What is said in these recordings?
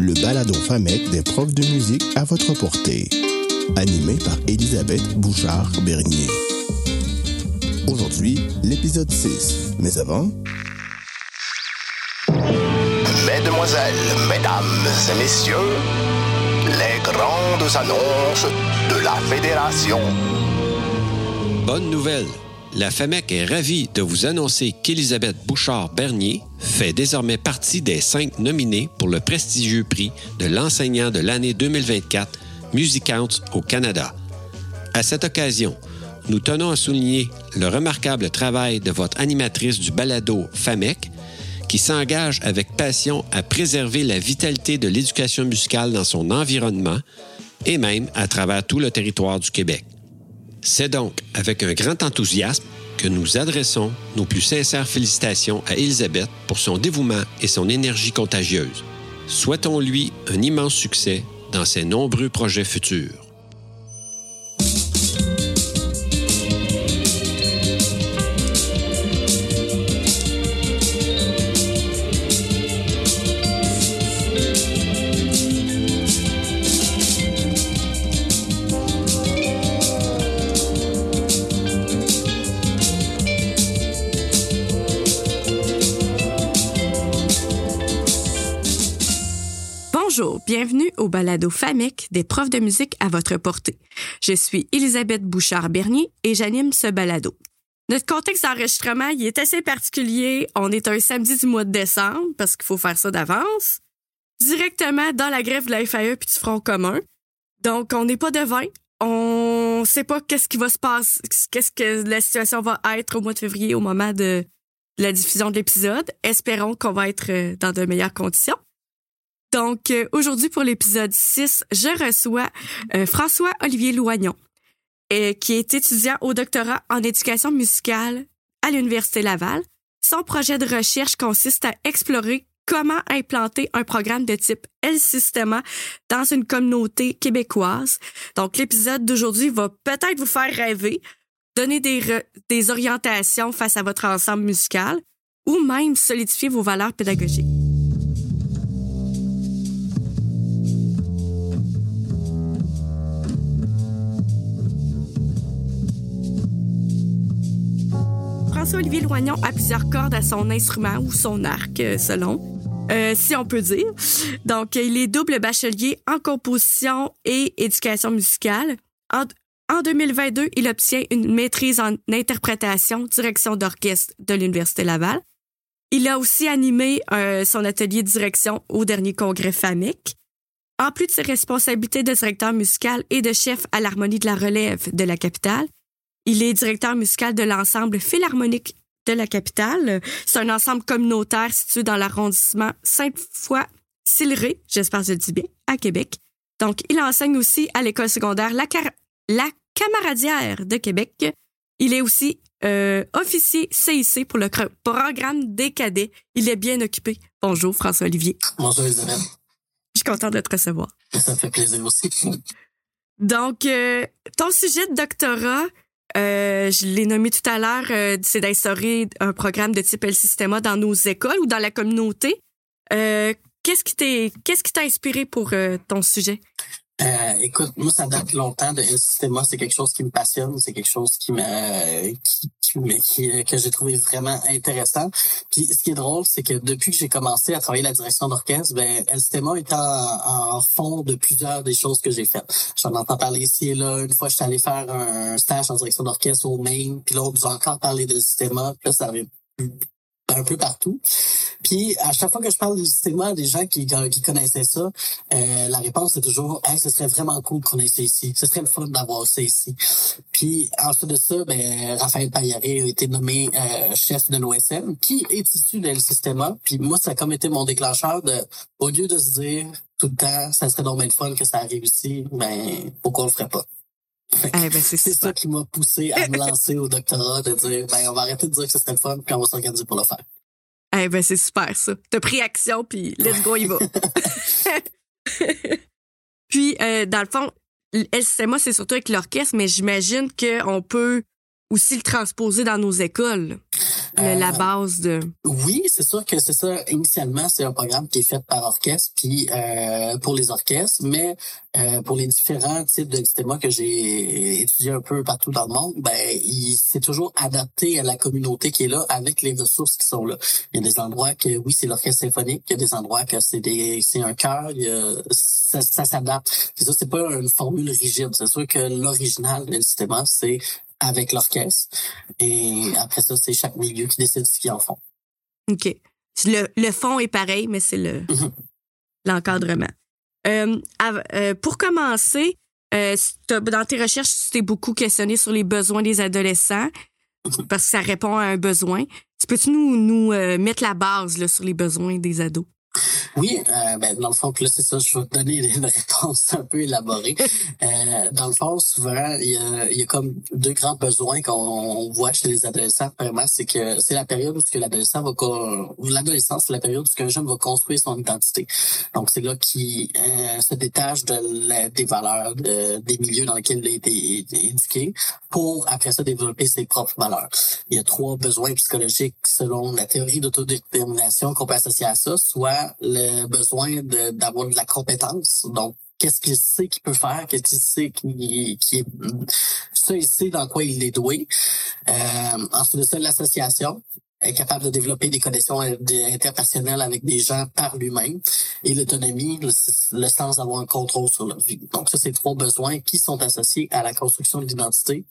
le balado FAMEC des profs de musique à votre portée. Animé par Elisabeth Bouchard-Bernier. Aujourd'hui, l'épisode 6. Mais avant... Mesdemoiselles, mesdames et messieurs, les grandes annonces de la Fédération. Bonne nouvelle! La FAMEC est ravie de vous annoncer qu'Élisabeth Bouchard-Bernier fait désormais partie des cinq nominés pour le prestigieux prix de l'enseignant de l'année 2024 Music Counts au Canada. À cette occasion, nous tenons à souligner le remarquable travail de votre animatrice du balado FAMEC, qui s'engage avec passion à préserver la vitalité de l'éducation musicale dans son environnement et même à travers tout le territoire du Québec. C'est donc avec un grand enthousiasme que nous adressons nos plus sincères félicitations à Elisabeth pour son dévouement et son énergie contagieuse. Souhaitons-lui un immense succès dans ses nombreux projets futurs. Bienvenue au balado FAMEC des profs de musique à votre portée. Je suis Elisabeth Bouchard-Bernier et j'anime ce balado. Notre contexte d'enregistrement, est assez particulier. On est un samedi du mois de décembre parce qu'il faut faire ça d'avance. Directement dans la grève de la FAE puis du Front commun. Donc, on n'est pas devin. On sait pas qu'est-ce qui va se passer, qu'est-ce que la situation va être au mois de février au moment de la diffusion de l'épisode. Espérons qu'on va être euh, dans de meilleures conditions. Donc, euh, aujourd'hui, pour l'épisode 6, je reçois euh, François-Olivier Loignon, euh, qui est étudiant au doctorat en éducation musicale à l'Université Laval. Son projet de recherche consiste à explorer comment implanter un programme de type El Sistema dans une communauté québécoise. Donc, l'épisode d'aujourd'hui va peut-être vous faire rêver, donner des, des orientations face à votre ensemble musical ou même solidifier vos valeurs pédagogiques. François-Olivier Loignon a plusieurs cordes à son instrument ou son arc, euh, selon, euh, si on peut dire. Donc, il est double bachelier en composition et éducation musicale. En, en 2022, il obtient une maîtrise en interprétation, direction d'orchestre de l'Université Laval. Il a aussi animé euh, son atelier de direction au dernier congrès FAMIC. En plus de ses responsabilités de directeur musical et de chef à l'harmonie de la relève de la capitale, il est directeur musical de l'ensemble philharmonique de la capitale. C'est un ensemble communautaire situé dans l'arrondissement Sainte-Foy-Sillery, j'espère que je le dis bien, à Québec. Donc, il enseigne aussi à l'école secondaire La, Car- la Camaradière de Québec. Il est aussi euh, officier CIC pour le programme des cadets. Il est bien occupé. Bonjour, François-Olivier. Bonjour Isabelle, Je suis contente de te recevoir. ça me fait plaisir aussi. Donc, euh, ton sujet de doctorat, euh, je l'ai nommé tout à l'heure, euh, c'est d'instaurer un programme de type El Sistema dans nos écoles ou dans la communauté. Euh, qu'est-ce qui t'est, qu'est-ce t'a inspiré pour euh, ton sujet? Euh, écoute, moi ça date longtemps de El Sistema, c'est quelque chose qui me passionne, c'est quelque chose qui me qui, me- qui- que j'ai trouvé vraiment intéressant. Puis ce qui est drôle, c'est que depuis que j'ai commencé à travailler la direction d'orchestre, ben El Sistema est en, en fond de plusieurs des choses que j'ai faites. J'en entends parler ici et là. Une fois, j'étais allé faire un stage en direction d'orchestre au Maine, puis là, on nous encore parlé de Sistema, puis là, ça avait un peu partout. Puis à chaque fois que je parle du à des gens qui, qui connaissaient ça, euh, la réponse est toujours hey, ce serait vraiment cool qu'on ait ça ici. Ce serait le fun d'avoir ça ici. Puis ensuite de ça, ben, Raphaël Paillaré a été nommé euh, chef de l'OSM, qui est issu de le Systema. Puis moi, ça a comme été mon déclencheur de au lieu de se dire tout le temps, ça serait donc bien le fun que ça arrive ici, ben pourquoi on le ferait pas? Eh ben, c'est ça qui m'a poussé à me lancer au doctorat, de dire ben on va arrêter de dire que ce serait le fun, puis on va s'organiser pour le faire. Eh ben, c'est super, ça. T'as pris action, puis let's go, il va. puis, euh, dans le fond, Sistema, c'est surtout avec l'orchestre, mais j'imagine qu'on peut aussi le transposer dans nos écoles. La base de. Oui, c'est sûr que c'est ça. Initialement, c'est un programme qui est fait par orchestre, puis pour les orchestres, mais pour les différents types de systèmes que j'ai étudié un peu partout dans le monde, ben, c'est toujours adapté à la communauté qui est là avec les ressources qui sont là. Il y a des endroits que oui, c'est l'orchestre symphonique, il y a des endroits que c'est des c'est un chœur, ça, ça s'adapte. C'est ça, c'est pas une formule rigide. C'est sûr que l'original de système, c'est avec l'orchestre. Et après ça, c'est chaque milieu qui décide ce qu'ils en font. OK. Le, le fond est pareil, mais c'est le mhm. l'encadrement. Euh, euh, pour commencer, euh, dans tes recherches, tu t'es beaucoup questionné sur les besoins des adolescents mhm. parce que ça répond à un besoin. Tu peux-tu nous, nous mettre la base là, sur les besoins des ados? Oui, euh, ben, dans le fond, là, c'est ça, je vais te donner une réponse un peu élaborée. Euh, dans le fond, souvent, il y a, y a comme deux grands besoins qu'on voit chez les adolescents. Vraiment, c'est que c'est la période où l'adolescent va l'adolescence, c'est la période où un jeune va construire son identité. Donc, c'est là qu'il euh, se détache de des valeurs, des milieux dans lesquels il a été éduqué, pour après ça développer ses propres valeurs. Il y a trois besoins psychologiques selon la théorie d'autodétermination qu'on peut associer à ça, soit le besoin d'avoir de, la compétence. Donc, qu'est-ce qu'il sait qu'il peut faire, qu'est-ce qu'il sait qui, qui est ça, il sait dans quoi il est doué. Euh, ensuite de ça, l'association est capable de développer des connexions interpersonnelles avec des gens par lui-même et l'autonomie, le, sens d'avoir un contrôle sur leur vie. Donc ça, c'est trois besoins qui sont associés à la construction de l'identité.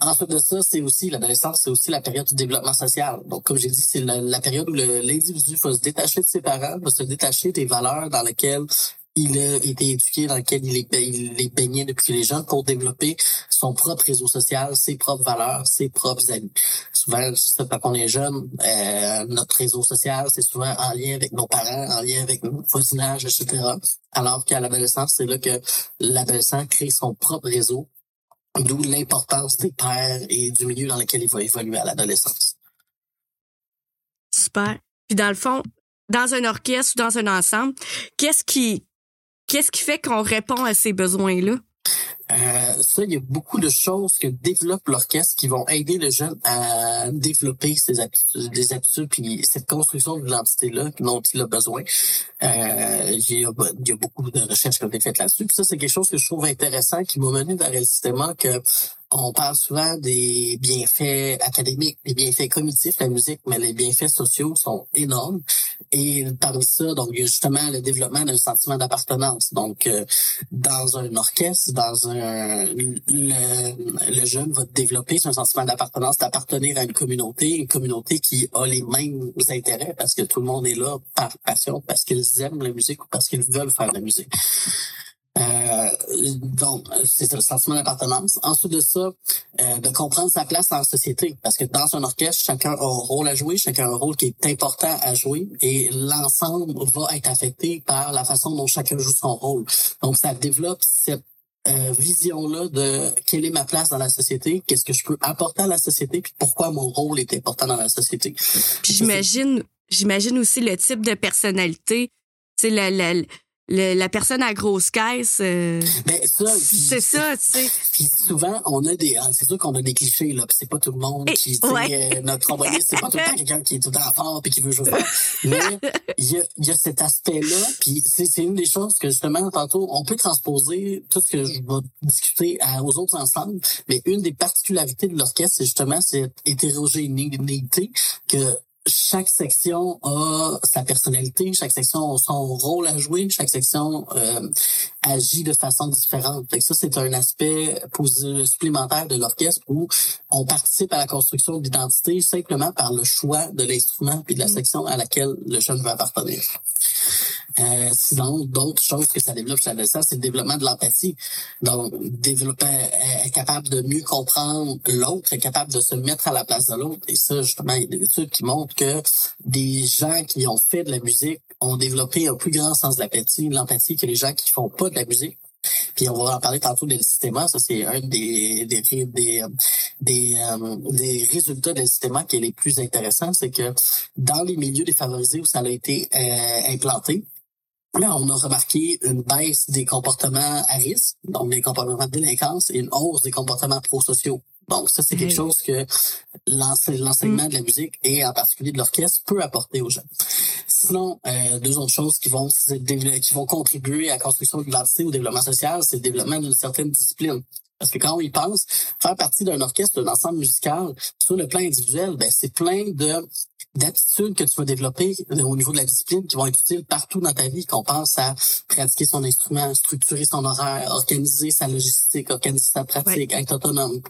Ensuite de ça, c'est aussi l'adolescence, c'est aussi la période du développement social. Donc comme j'ai dit, c'est la, période où l'individu va se détacher de ses parents, va se détacher des valeurs dans lesquelles il a été éduqué, dans lequel il est, il est baigné depuis les jeunes pour développer son propre réseau social, ses propres valeurs, ses propres amis. Souvent, quand on est jeune, euh, notre réseau social, c'est souvent en lien avec nos parents, en lien avec nos voisinages, etc. Alors qu'à l'adolescence, c'est là que l'adolescent crée son propre réseau, d'où l'importance des pères et du milieu dans lequel il va évoluer à l'adolescence. Super. Puis dans le fond, dans un orchestre ou dans un ensemble, qu'est-ce qui Qu'est-ce qui fait qu'on répond à ces besoins-là? Euh, ça, il y a beaucoup de choses que développe l'orchestre qui vont aider le jeune à développer ses habitudes, des habitudes puis cette construction de l'identité-là dont il a besoin. Euh, il, y a, il, y a, beaucoup de recherches qui ont été faites là-dessus. Puis ça, c'est quelque chose que je trouve intéressant qui m'a mené vers le système que on parle souvent des bienfaits académiques, des bienfaits cognitifs, la musique, mais les bienfaits sociaux sont énormes. Et parmi ça, donc, justement le développement d'un sentiment d'appartenance. Donc, euh, dans un orchestre, dans un, le, jeune va développer son sentiment d'appartenance, d'appartenir à une communauté, une communauté qui a les mêmes intérêts parce que tout le monde est là par passion, parce qu'ils aiment la musique ou parce qu'ils veulent faire de la musique. Euh, donc, c'est le sentiment d'appartenance. Ensuite de ça, euh, de comprendre sa place dans la société. Parce que dans un orchestre, chacun a un rôle à jouer, chacun a un rôle qui est important à jouer et l'ensemble va être affecté par la façon dont chacun joue son rôle. Donc, ça développe cette euh, vision-là de quelle est ma place dans la société, qu'est-ce que je peux apporter à la société, puis pourquoi mon rôle est important dans la société. J'imagine, j'imagine aussi le type de personnalité, c'est la, la, la personne à grosse caisse. Euh, ben, c'est ça, tu sais. Puis souvent, on a des, ah, c'est sûr qu'on a des clichés là. c'est pas tout le monde qui, ouais. euh, notre tromboniste, c'est pas tout le temps quelqu'un qui est tout le temps fort puis qui veut jouer fort. Mais il y a, y a cet aspect-là. Puis c'est, c'est une des choses que justement tantôt, on peut transposer tout ce que je vais discuter aux autres ensemble. Mais une des particularités de l'orchestre, c'est justement cette hétérogénéité que chaque section a sa personnalité, chaque section a son rôle à jouer, chaque section euh, agit de façon différente. Fait ça, c'est un aspect supplémentaire de l'orchestre où on participe à la construction de l'identité simplement par le choix de l'instrument puis de la mm. section à laquelle le jeune veut appartenir. Euh, sinon, d'autres choses que ça développe chez l'adolescent, c'est le développement de l'empathie. Donc, développer, être capable de mieux comprendre l'autre, être capable de se mettre à la place de l'autre. Et ça, justement, il y a des études qui montrent que des gens qui ont fait de la musique ont développé un plus grand sens de l'empathie, l'empathie que les gens qui font pas de la musique. Puis on va en parler tantôt des système. Ça, c'est un des des des des, euh, des résultats des système qui est les plus intéressants, c'est que dans les milieux défavorisés où ça a été euh, implanté, Là, on a remarqué une baisse des comportements à risque, donc des comportements de délinquance, et une hausse des comportements prosociaux. Donc ça, c'est quelque chose que l'enseignement de la musique et en particulier de l'orchestre peut apporter aux jeunes. Sinon, euh, deux autres choses qui vont qui vont contribuer à la construction de l'identité ou au développement social, c'est le développement d'une certaine discipline. Parce que quand on y pense, faire partie d'un orchestre, d'un ensemble musical, sur le plan individuel, ben c'est plein de d'aptitudes que tu vas développer euh, au niveau de la discipline qui vont être utiles partout dans ta vie. Qu'on pense à pratiquer son instrument, structurer son horaire, organiser sa logistique, organiser sa pratique, être autonome.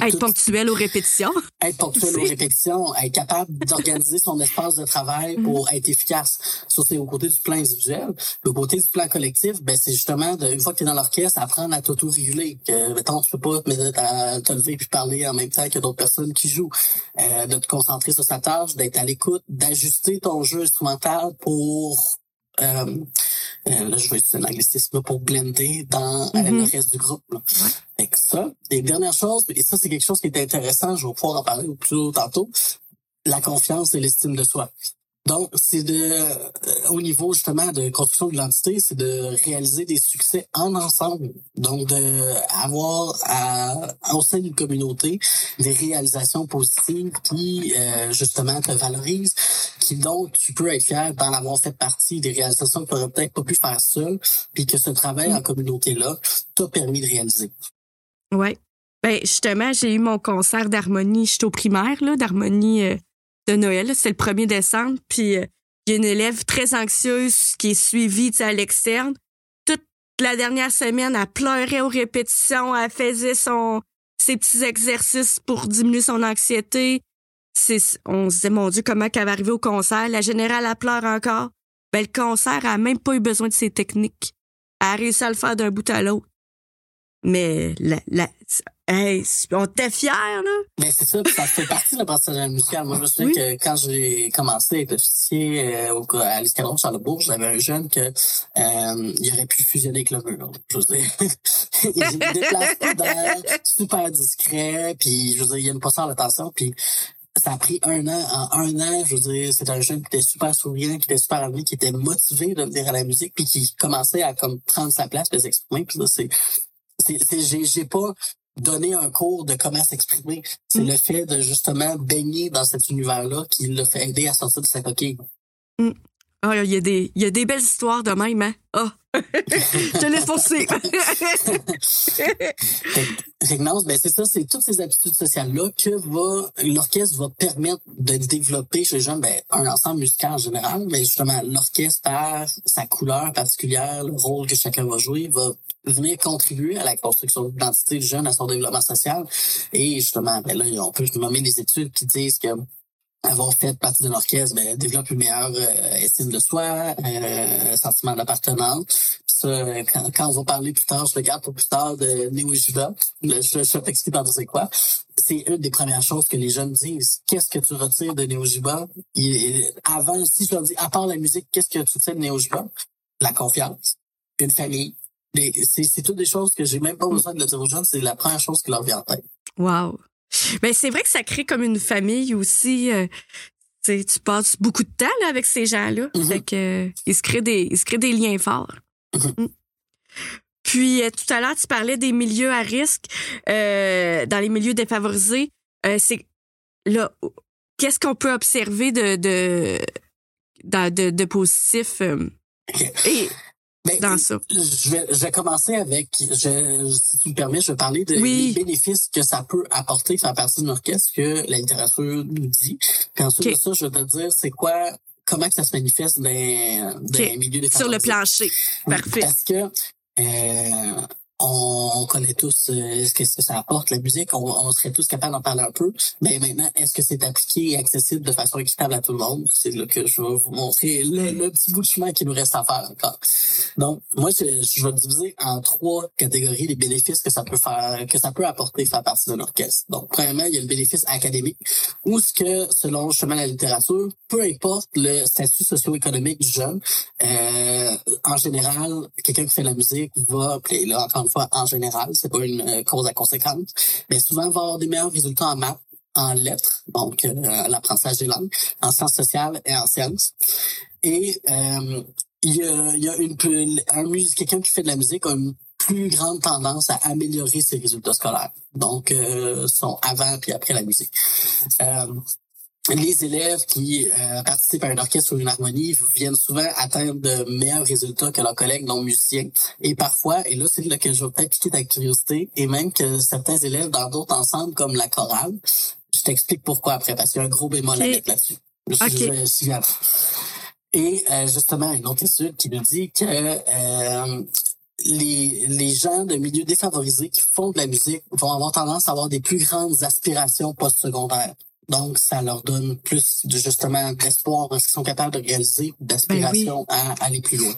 Être ponctuel aux répétitions. être ponctuel aux répétitions, être capable d'organiser son espace de travail pour être efficace. Ça, c'est au côté du plan individuel. Au côté du plan collectif, ben, c'est justement, de, une fois que tu es dans l'orchestre, apprendre à t'auto-réguler. Que, mettons, tu peux pas te, mettre à te lever puis parler en même temps que d'autres personnes qui jouent. Euh, de te concentrer sur sa tâche, d'être à l'écoute, d'ajuster ton jeu instrumental pour... Euh, euh, là, je vais utiliser un anglicisme là, pour blender dans Mhm. le reste du groupe. Là. Fait que ça. Et dernière chose, et ça, c'est quelque chose qui est intéressant, je vais pouvoir en parler plus tôt tantôt, la confiance et l'estime de soi. Donc, c'est de, euh, au niveau justement de construction de l'identité, c'est de réaliser des succès en ensemble. Donc, de avoir à, au sein d'une communauté des réalisations positives qui, euh, justement, te valorisent, qui donc tu peux être fier d'en avoir fait partie des réalisations que tu n'aurais peut-être pas pu faire seul, puis que ce travail en communauté-là t'a permis de réaliser. Ouais. Ben justement, j'ai eu mon concert d'harmonie, j'étais au primaire là, d'harmonie euh, de Noël, c'est le 1er décembre, puis euh, il y a une élève très anxieuse qui est suivie à l'externe. Toute la dernière semaine, elle pleurait aux répétitions, elle faisait son ses petits exercices pour diminuer son anxiété. On se disait mon dieu comment qu'elle va arriver au concert, la générale elle pleure encore. Ben le concert elle a même pas eu besoin de ses techniques. Elle a réussi à le faire d'un bout à l'autre. Mais la, la, hey, on était fiers, là. Mais c'est ça, ça fait partie de l'apprentissage musical. Moi, je me souviens Oui. que quand j'ai commencé à être officier euh, à l'escadron Charlebourg, j'avais un jeune que euh, il aurait pu fusionner avec le mur. Je veux dire, il déplace d'air, super discret, puis je veux dire, il aime pas ça l'attention, puis ça a pris un an. En un an, je veux dire, c'est un jeune qui était super souriant, qui était super aimé, qui était motivé de venir à la musique, puis qui commençait à comme prendre sa place, puis s'exprimer. Puis c'est, c'est, j'ai, pas donné un cours de comment s'exprimer. C'est Mm. le fait de justement baigner dans cet univers-là qui l'a fait aider à sortir de sa coquille. Ah, il y a des, il y a des belles histoires de même, hein. Ah. Je te laisse poursuivre. Fait que non, ben c'est ça, c'est toutes ces aptitudes sociales-là que va l'orchestre va permettre de développer chez les jeunes ben, un ensemble musical en général, mais justement, l'orchestre par sa couleur particulière, le rôle que chacun va jouer, va venir contribuer à la construction de l'identité du jeune, à son développement social. Et justement, ben là, on peut nommer des études qui disent que avoir fait partie d'un orchestre ben, développe une meilleure euh, estime de soi, euh, sentiment d'appartenance. Puis ça, euh, quand, quand on va parler plus tard, je regarde pour plus tard de Néo Jiva, je, je, vais t'expliquer tantôt c'est quoi. C'est une des premières choses que les jeunes disent. Qu'est-ce que tu retires de Néo? Il- Avant, si je leur dis, à part la musique, qu'est-ce que tu retires de Néo Jiva? La confiance, une famille. C'est toutes des choses que j'ai même pas besoin de le dire aux jeunes, c'est la première chose qui leur vient en tête. Wow. Ben, c'est vrai que ça crée comme une famille aussi. euh, tu passes beaucoup de temps là, avec ces gens-là. Mhm. Fait que, euh, il se crée des, il se crée des liens forts. Mhm. Mm. Puis euh, tout à l'heure, tu parlais des milieux à risque, euh, dans les milieux défavorisés. Euh, c'est là, qu'est-ce qu'on peut observer de de de, de positif et Ben, dans ça? Je vais, je vais commencer avec, je, si tu me permets, je vais parler de Oui. des bénéfices que ça peut apporter faire partie d'une orchestre que la littérature nous dit. Puis ensuite de ça, je vais te dire c'est quoi, comment que ça se manifeste dans, dans les milieux des Sur le plancher. Parfait. Parce que euh, on, on connaît tous euh, ce que ça apporte la musique, on, on serait tous capables d'en parler un peu. Mais maintenant, est-ce que c'est appliqué et accessible de façon équitable à tout le monde? C'est là que je vais vous montrer le, le petit bout de chemin qui nous reste à faire encore. Donc, moi, je, je vais diviser en trois catégories les bénéfices que ça peut faire, que ça peut apporter faire partie d'un orchestre. Donc, premièrement, il y a le bénéfice académique, où ce que, selon justement la littérature, peu importe le statut socio-économique du jeune, euh, en général, quelqu'un qui fait de la musique va, puis là, encore fois, en général, c'est pas une euh, cause à conséquence, mais souvent va avoir des meilleurs résultats en maths, en lettres, donc euh, l'apprentissage des langues, en sciences sociales et en sciences. Et euh, il y a, une, un quelqu'un qui fait de la musique a une plus grande tendance à améliorer ses résultats scolaires. Donc, euh, sont avant puis après la musique. Euh, les élèves qui euh, participent à un orchestre ou une harmonie viennent souvent atteindre de meilleurs résultats que leurs collègues non musiciens. Et parfois, et là, c'est là que je vais peut-être piquer ta curiosité, et même que certains élèves dans d'autres ensembles comme la chorale, je t'explique pourquoi après, parce qu'il y a un gros bémol à mettre là-dessus. Okay. Et euh, justement, une autre étude qui nous dit que euh, les, les gens de milieux défavorisés qui font de la musique vont avoir tendance à avoir des plus grandes aspirations post-secondaires. Donc, ça leur donne plus de justement d'espoir dans ce qu'ils sont capables de réaliser, d'aspiration à aller plus loin.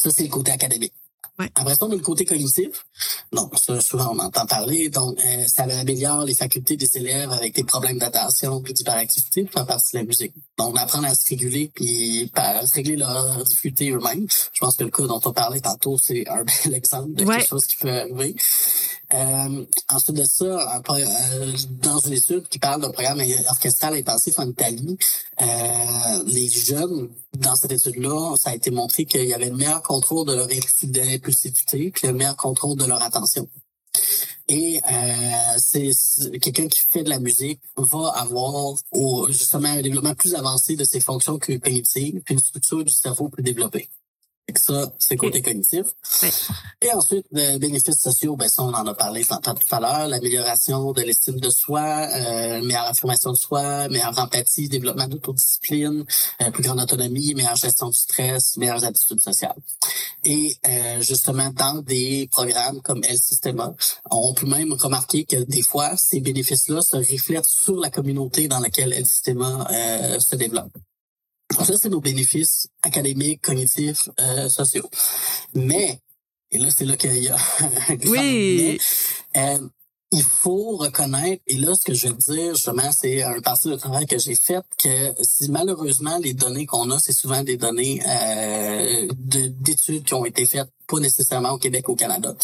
Ça, c'est le côté académique. Ouais. Après ça, on a le côté cognitif. Donc, ça, souvent, on entend parler. Donc, euh, ça améliore les facultés des élèves avec des problèmes d'attention puis d'hyperactivité faire partie de la musique. Donc, apprendre à se réguler puis à régler leurs difficultés eux-mêmes. Je pense que le cas dont on parlait tantôt, c'est un bel exemple de Ouais. quelque chose qui peut arriver. Euh, ensuite de ça, un euh, dans une étude qui parle d'un programme orchestral intensif en Italie, euh, les jeunes, dans cette étude-là, ça a été montré qu'il y avait le meilleur contrôle de leur impulsivité, puis le meilleur contrôle de leur attention. Et euh, c'est quelqu'un qui fait de la musique va avoir justement un développement plus avancé de ses fonctions cognitives, puis une structure du cerveau plus développée. Ça, c'est côté cognitif. Ouais. Et ensuite, les bénéfices sociaux, ben ça, on en a parlé tout à l'heure, l'amélioration de l'estime de soi, euh, meilleure affirmation de soi, meilleure empathie, développement d'autodiscipline, euh, plus grande autonomie, meilleure gestion du stress, meilleures attitudes sociales. Et euh, justement, dans des programmes comme El Sistema, on peut même remarquer que des fois, ces bénéfices-là se reflètent sur la communauté dans laquelle El Sistema euh, se développe. Ça, c'est nos bénéfices académiques, cognitifs, euh, sociaux. Mais, et là, c'est là qu'il y a Oui. mais, euh, il faut reconnaître, et là, ce que je veux dire, justement, c'est un parti de travail que j'ai fait, que si malheureusement, les données qu'on a, c'est souvent des données euh, de- d'études qui ont été faites, pas nécessairement au Québec ou au Canada.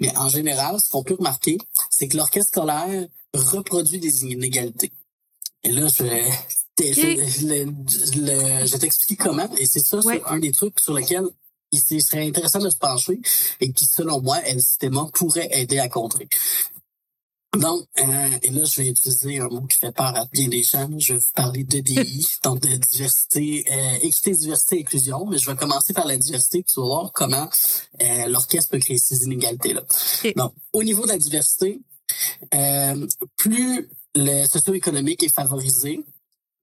Mais en général, ce qu'on peut remarquer, c'est que l'orchestre scolaire reproduit des inégalités. Et là, je je, le- t'expliquer comment, et c'est ça, Ouais. c'est un des trucs sur lesquels il serait intéressant de se pencher et qui, selon moi, El Sistema pourrait aider à contrer. Donc, euh, et là, je vais utiliser un mot qui fait peur à bien des gens. Je vais vous parler de DI, donc de diversité, euh, équité, diversité, inclusion. Mais je vais commencer par la diversité, puis tu vas voir comment euh, l'orchestre peut créer ces inégalités-là. Donc, au niveau de la diversité, euh, plus le socio-économique est favorisé,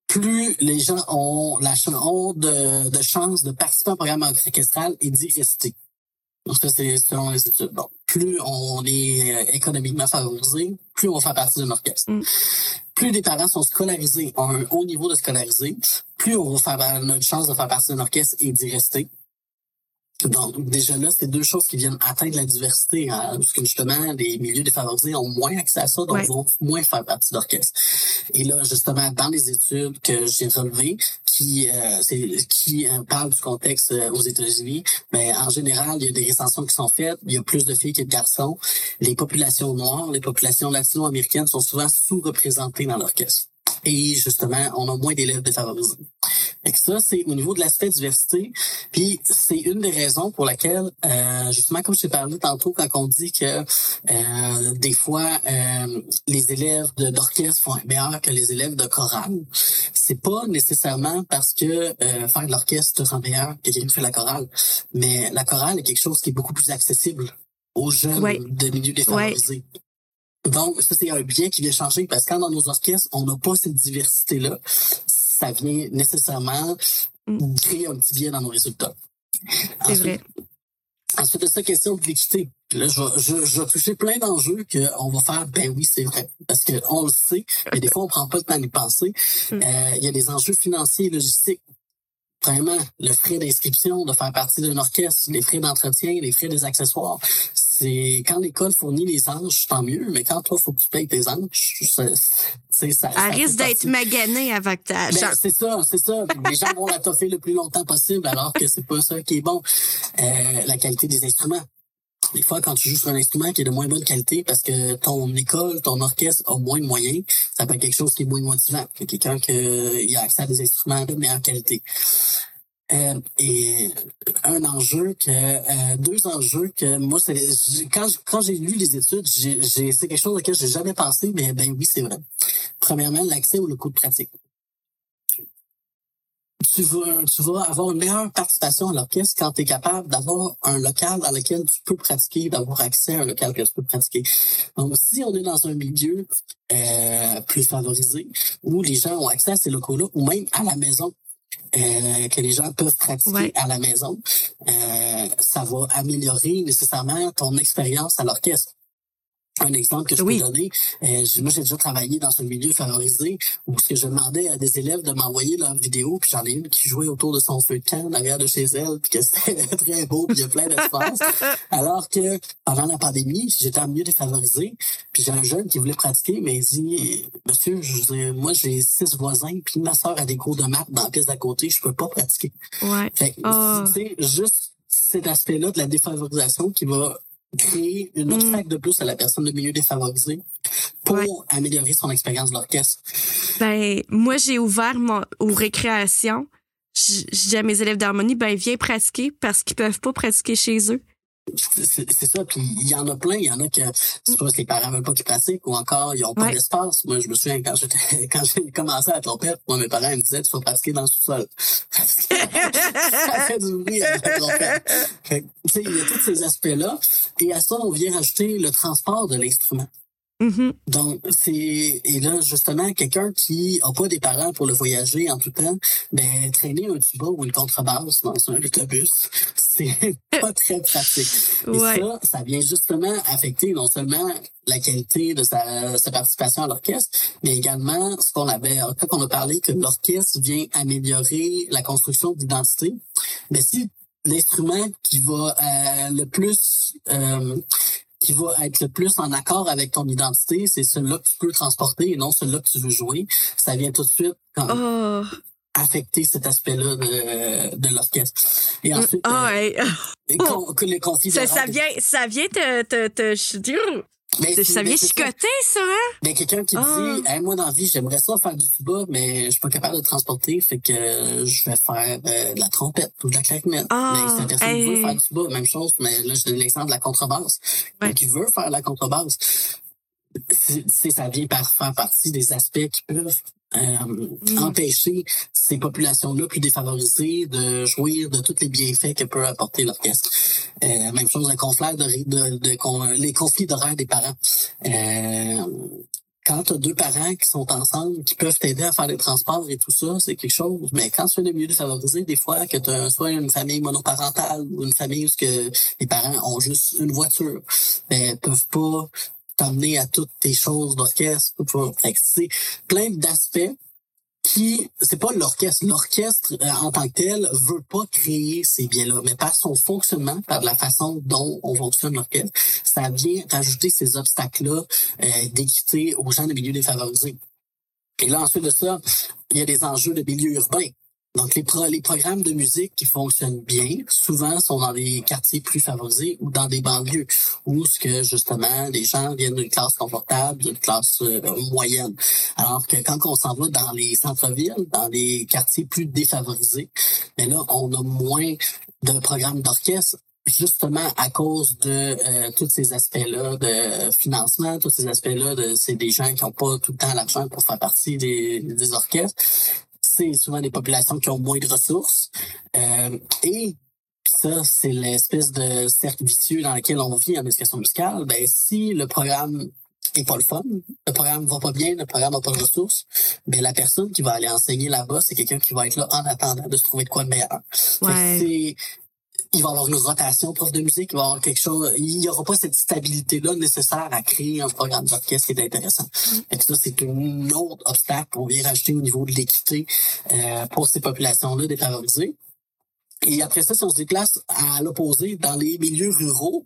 plus les gens ont la ont de, de chances de participer à un programme orchestral et d'y rester. Donc ça, c'est selon les études. Donc, plus on est euh, économiquement favorisé, plus on va faire partie d'un orchestre. Mm. Plus des parents sont scolarisés, ont un haut niveau de scolarisé, plus on va faire notre chance de faire partie d'un orchestre et d'y rester. Donc, déjà là, c'est deux choses qui viennent atteindre la diversité, hein, parce que justement, les milieux défavorisés ont moins accès à ça, donc Ouais. vont moins faire partie d'orchestre. Et là, justement, dans les études que j'ai relevées, qui euh, qui euh, parlent du contexte euh, aux États-Unis, mais en général, il y a des recensions qui sont faites, il y a plus de filles que de garçons. Les populations noires, les populations latino-américaines sont souvent sous-représentées dans l'orchestre. Et justement, on a moins d'élèves défavorisés. Que ça, c'est au niveau de l'aspect diversité. Puis c'est une des raisons pour laquelle, euh, justement, comme je t'ai parlé tantôt, quand on dit que euh, des fois euh, les élèves de- d'orchestre font meilleur que les élèves de chorale, c'est pas nécessairement parce que euh, faire de l'orchestre rend meilleur que quelqu'un qui fait la chorale. Mais la chorale est quelque chose qui est beaucoup plus accessible aux jeunes Ouais. de milieux défavorisés. Donc, ça, c'est un bien qui vient changer parce que quand dans nos orchestres, on n'a pas cette diversité-là, ça vient nécessairement Mm. créer un petit biais dans nos résultats. C'est vrai. Ensuite de ça, question de l'équité. Là, je, vais- je, je vais toucher plein d'enjeux qu'on va faire, ben oui, c'est vrai. Parce que on le sait, mais des fois, on prend pas le temps d'y penser. Mm. Euh, Il y a des enjeux financiers et logistiques. Vraiment, le frais d'inscription, de faire partie d'un orchestre, les frais d'entretien, les frais des accessoires. C'est quand l'école fournit les anges, tant mieux, mais quand toi, faut que tu payes tes anges, ça, c'est ça. Elle risque d'être maganée avec ta ben, c'est ça, c'est ça. Les gens vont la toffer le plus longtemps possible alors que c'est pas ça qui est bon. Euh, la qualité des instruments. Des fois, quand tu joues sur un instrument qui est de moins bonne qualité parce que ton école, ton orchestre a moins de moyens, ça peut être quelque chose qui est moins motivant que quelqu'un qui a accès à des instruments de meilleure qualité. Euh, et un enjeu que euh, deux enjeux que moi c'est quand quand j'ai lu les études j'ai c'est quelque chose auquel j'ai jamais pensé mais ben oui c'est vrai premièrement l'accès au locaux de pratique tu vas, tu vas avoir une meilleure participation à l'orchestre quand tu es capable d'avoir un local dans lequel tu peux pratiquer, d'avoir accès à un local que tu peux pratiquer. Donc, si on est dans un milieu euh, plus favorisé, où les gens ont accès à ces locaux-là, ou même à la maison, euh, que les gens peuvent pratiquer à la maison, euh, ça va améliorer nécessairement ton expérience à l'orchestre un exemple que je peux donner, euh, moi j'ai déjà travaillé dans un milieu favorisé où ce que je demandais à des élèves de m'envoyer leurs vidéos, puis j'en ai une qui jouait autour de son feu de camp derrière de chez elle, puis que c'était très beau, puis il y a plein d'espace. Alors que pendant la pandémie, j'étais en milieu défavorisé, puis j'ai un jeune qui voulait pratiquer, mais il dit Monsieur, je moi j'ai six voisins, puis ma soeur a des cours de maths dans la pièce d'à côté, je peux pas pratiquer. Ouais. Fait oh. c'est juste cet aspect-là de la défavorisation qui va créer une mm. obstacle de plus à la personne de milieu défavorisé pour améliorer son expérience de l'orchestre? Ben, moi, j'ai ouvert mon, aux récréations. À mes élèves d'harmonie, ben, viens pratiquer parce qu'ils peuvent pas pratiquer chez eux c'est ça. Puis il y en a plein. Il y en a que c'est parce que les parents veulent pas qu'ils pratiquent ou encore ils ont pas d'espace. Moi, je me souviens quand j'étais quand j'ai commencé à la trompette, moi mes parents me disaient tu vas pratiquer dans le sous-sol. ça fait du bruit avec la trompette. il y a tous ces aspects-là. Et à ça, on vient rajouter le transport de l'instrument. Mm-hmm. Donc, c'est et là, justement, quelqu'un qui a pas des parents pour le voyager en tout temps, ben traîner un tuba ou une contrebasse dans un autobus, c'est pas très pratique. Et ça, ça vient justement affecter non seulement la qualité de sa, sa participation à l'orchestre, mais également ce qu'on avait, quand on a parlé que l'orchestre vient améliorer la construction d'identité. Mais si l'instrument qui va euh, le plus euh, qui va être le plus en accord avec ton identité, c'est celui-là que tu peux transporter et non celui-là que tu veux jouer. Ça vient tout de suite oh. affecter cet aspect-là de, de l'orchestre. Et ensuite, oh, euh, les conflits ça, ça vient, ça vient te, te, te, mais ça vient chicoter, ça, hein? Mais quelqu'un qui dit, ah. moi, dans la vie, j'aimerais ça faire du tuba, mais je suis pas capable de transporter, fait que je vais faire euh, de la trompette ou de la clarinette. Ah, mais si la personne veut faire du tuba, même chose, mais là, je donne l'exemple de la contrebasse. Ouais. Qui veut faire la contrebasse, c'est ça vient par faire partie des aspects qui peuvent euh, mm. empêcher ces populations-là plus défavorisées de jouir de tous les bienfaits que peut apporter l'orchestre. Euh, même chose, un conflit de, de, les conflits d'horaire des parents. Euh, quand tu as deux parents qui sont ensemble, qui peuvent t'aider à faire les transports et tout ça, c'est quelque chose. Mais quand tu es le mieux défavorisé, des fois, que tu as soit une famille monoparentale ou une famille où que les parents ont juste une voiture, ben, peuvent pas t'amener à toutes tes choses d'orchestre. c'est plein d'aspects qui, c'est pas l'orchestre. L'orchestre, euh, en tant que tel, veut pas créer ces biens-là, mais par son fonctionnement, par la façon dont on fonctionne l'orchestre, ça vient rajouter ces obstacles-là euh, d'équité aux gens de milieux défavorisés. Et là, ensuite de ça, il y a des enjeux de milieu urbain. Donc, les, les programmes de musique qui fonctionnent bien, souvent, sont dans des quartiers plus favorisés ou dans des banlieues, où ce que, justement, les gens viennent d'une classe confortable, d'une classe euh, moyenne. Alors que quand on s'en va dans les centres-villes, dans les quartiers plus défavorisés, mais là, on a moins de programmes d'orchestre justement à cause de euh, tous ces aspects-là de financement, tous ces aspects-là de c'est des gens qui n'ont pas tout le temps l'argent pour faire partie des, des orchestres c'est souvent des populations qui ont moins de ressources. Euh, et ça, c'est l'espèce de cercle vicieux dans lequel on vit en éducation musicale. Ben, si le programme est pas le fun, le programme va pas bien, le programme n'a pas de ressources, ben la personne qui va aller enseigner là-bas, c'est quelqu'un qui va être là en attendant de se trouver de quoi de meilleur. Ouais il va y avoir une rotation prof de musique, il va avoir quelque chose, il n'y aura pas cette stabilité-là nécessaire à créer un programme d'orchestre qui est intéressant. Et ça, c'est un autre obstacle qu'on vient rajouter au niveau de l'équité euh, pour ces populations-là défavorisées. Et après ça, si on se déplace à l'opposé, dans les milieux ruraux,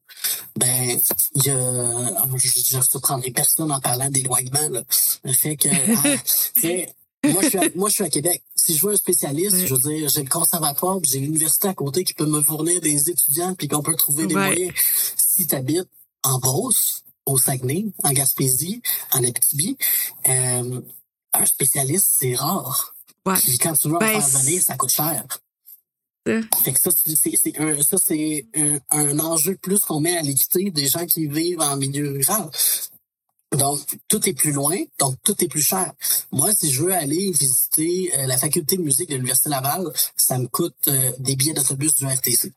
ben, il y a, je ne surprendrai personne en parlant d'éloignement, Le fait que, ah, moi, je suis à, moi, je suis à Québec. Si je veux un spécialiste, je veux dire, j'ai le conservatoire, j'ai l'université à côté qui peut me fournir des étudiants, puis qu'on peut trouver des moyens. Si tu habites en Beauce, au Saguenay, en Gaspésie, en Abitibi, euh, un spécialiste, c'est rare. Ouais. Puis quand tu veux en ben, faire venir, ça coûte cher. Fait que ça, c'est un, ça, c'est un, un, enjeu plus qu'on met à l'équité des gens qui vivent en milieu rural. Donc, tout est plus loin, donc tout est plus cher. Moi, si je veux aller visiter euh, la faculté de musique de l'Université Laval, ça me coûte euh, des billets d'autobus du RTC.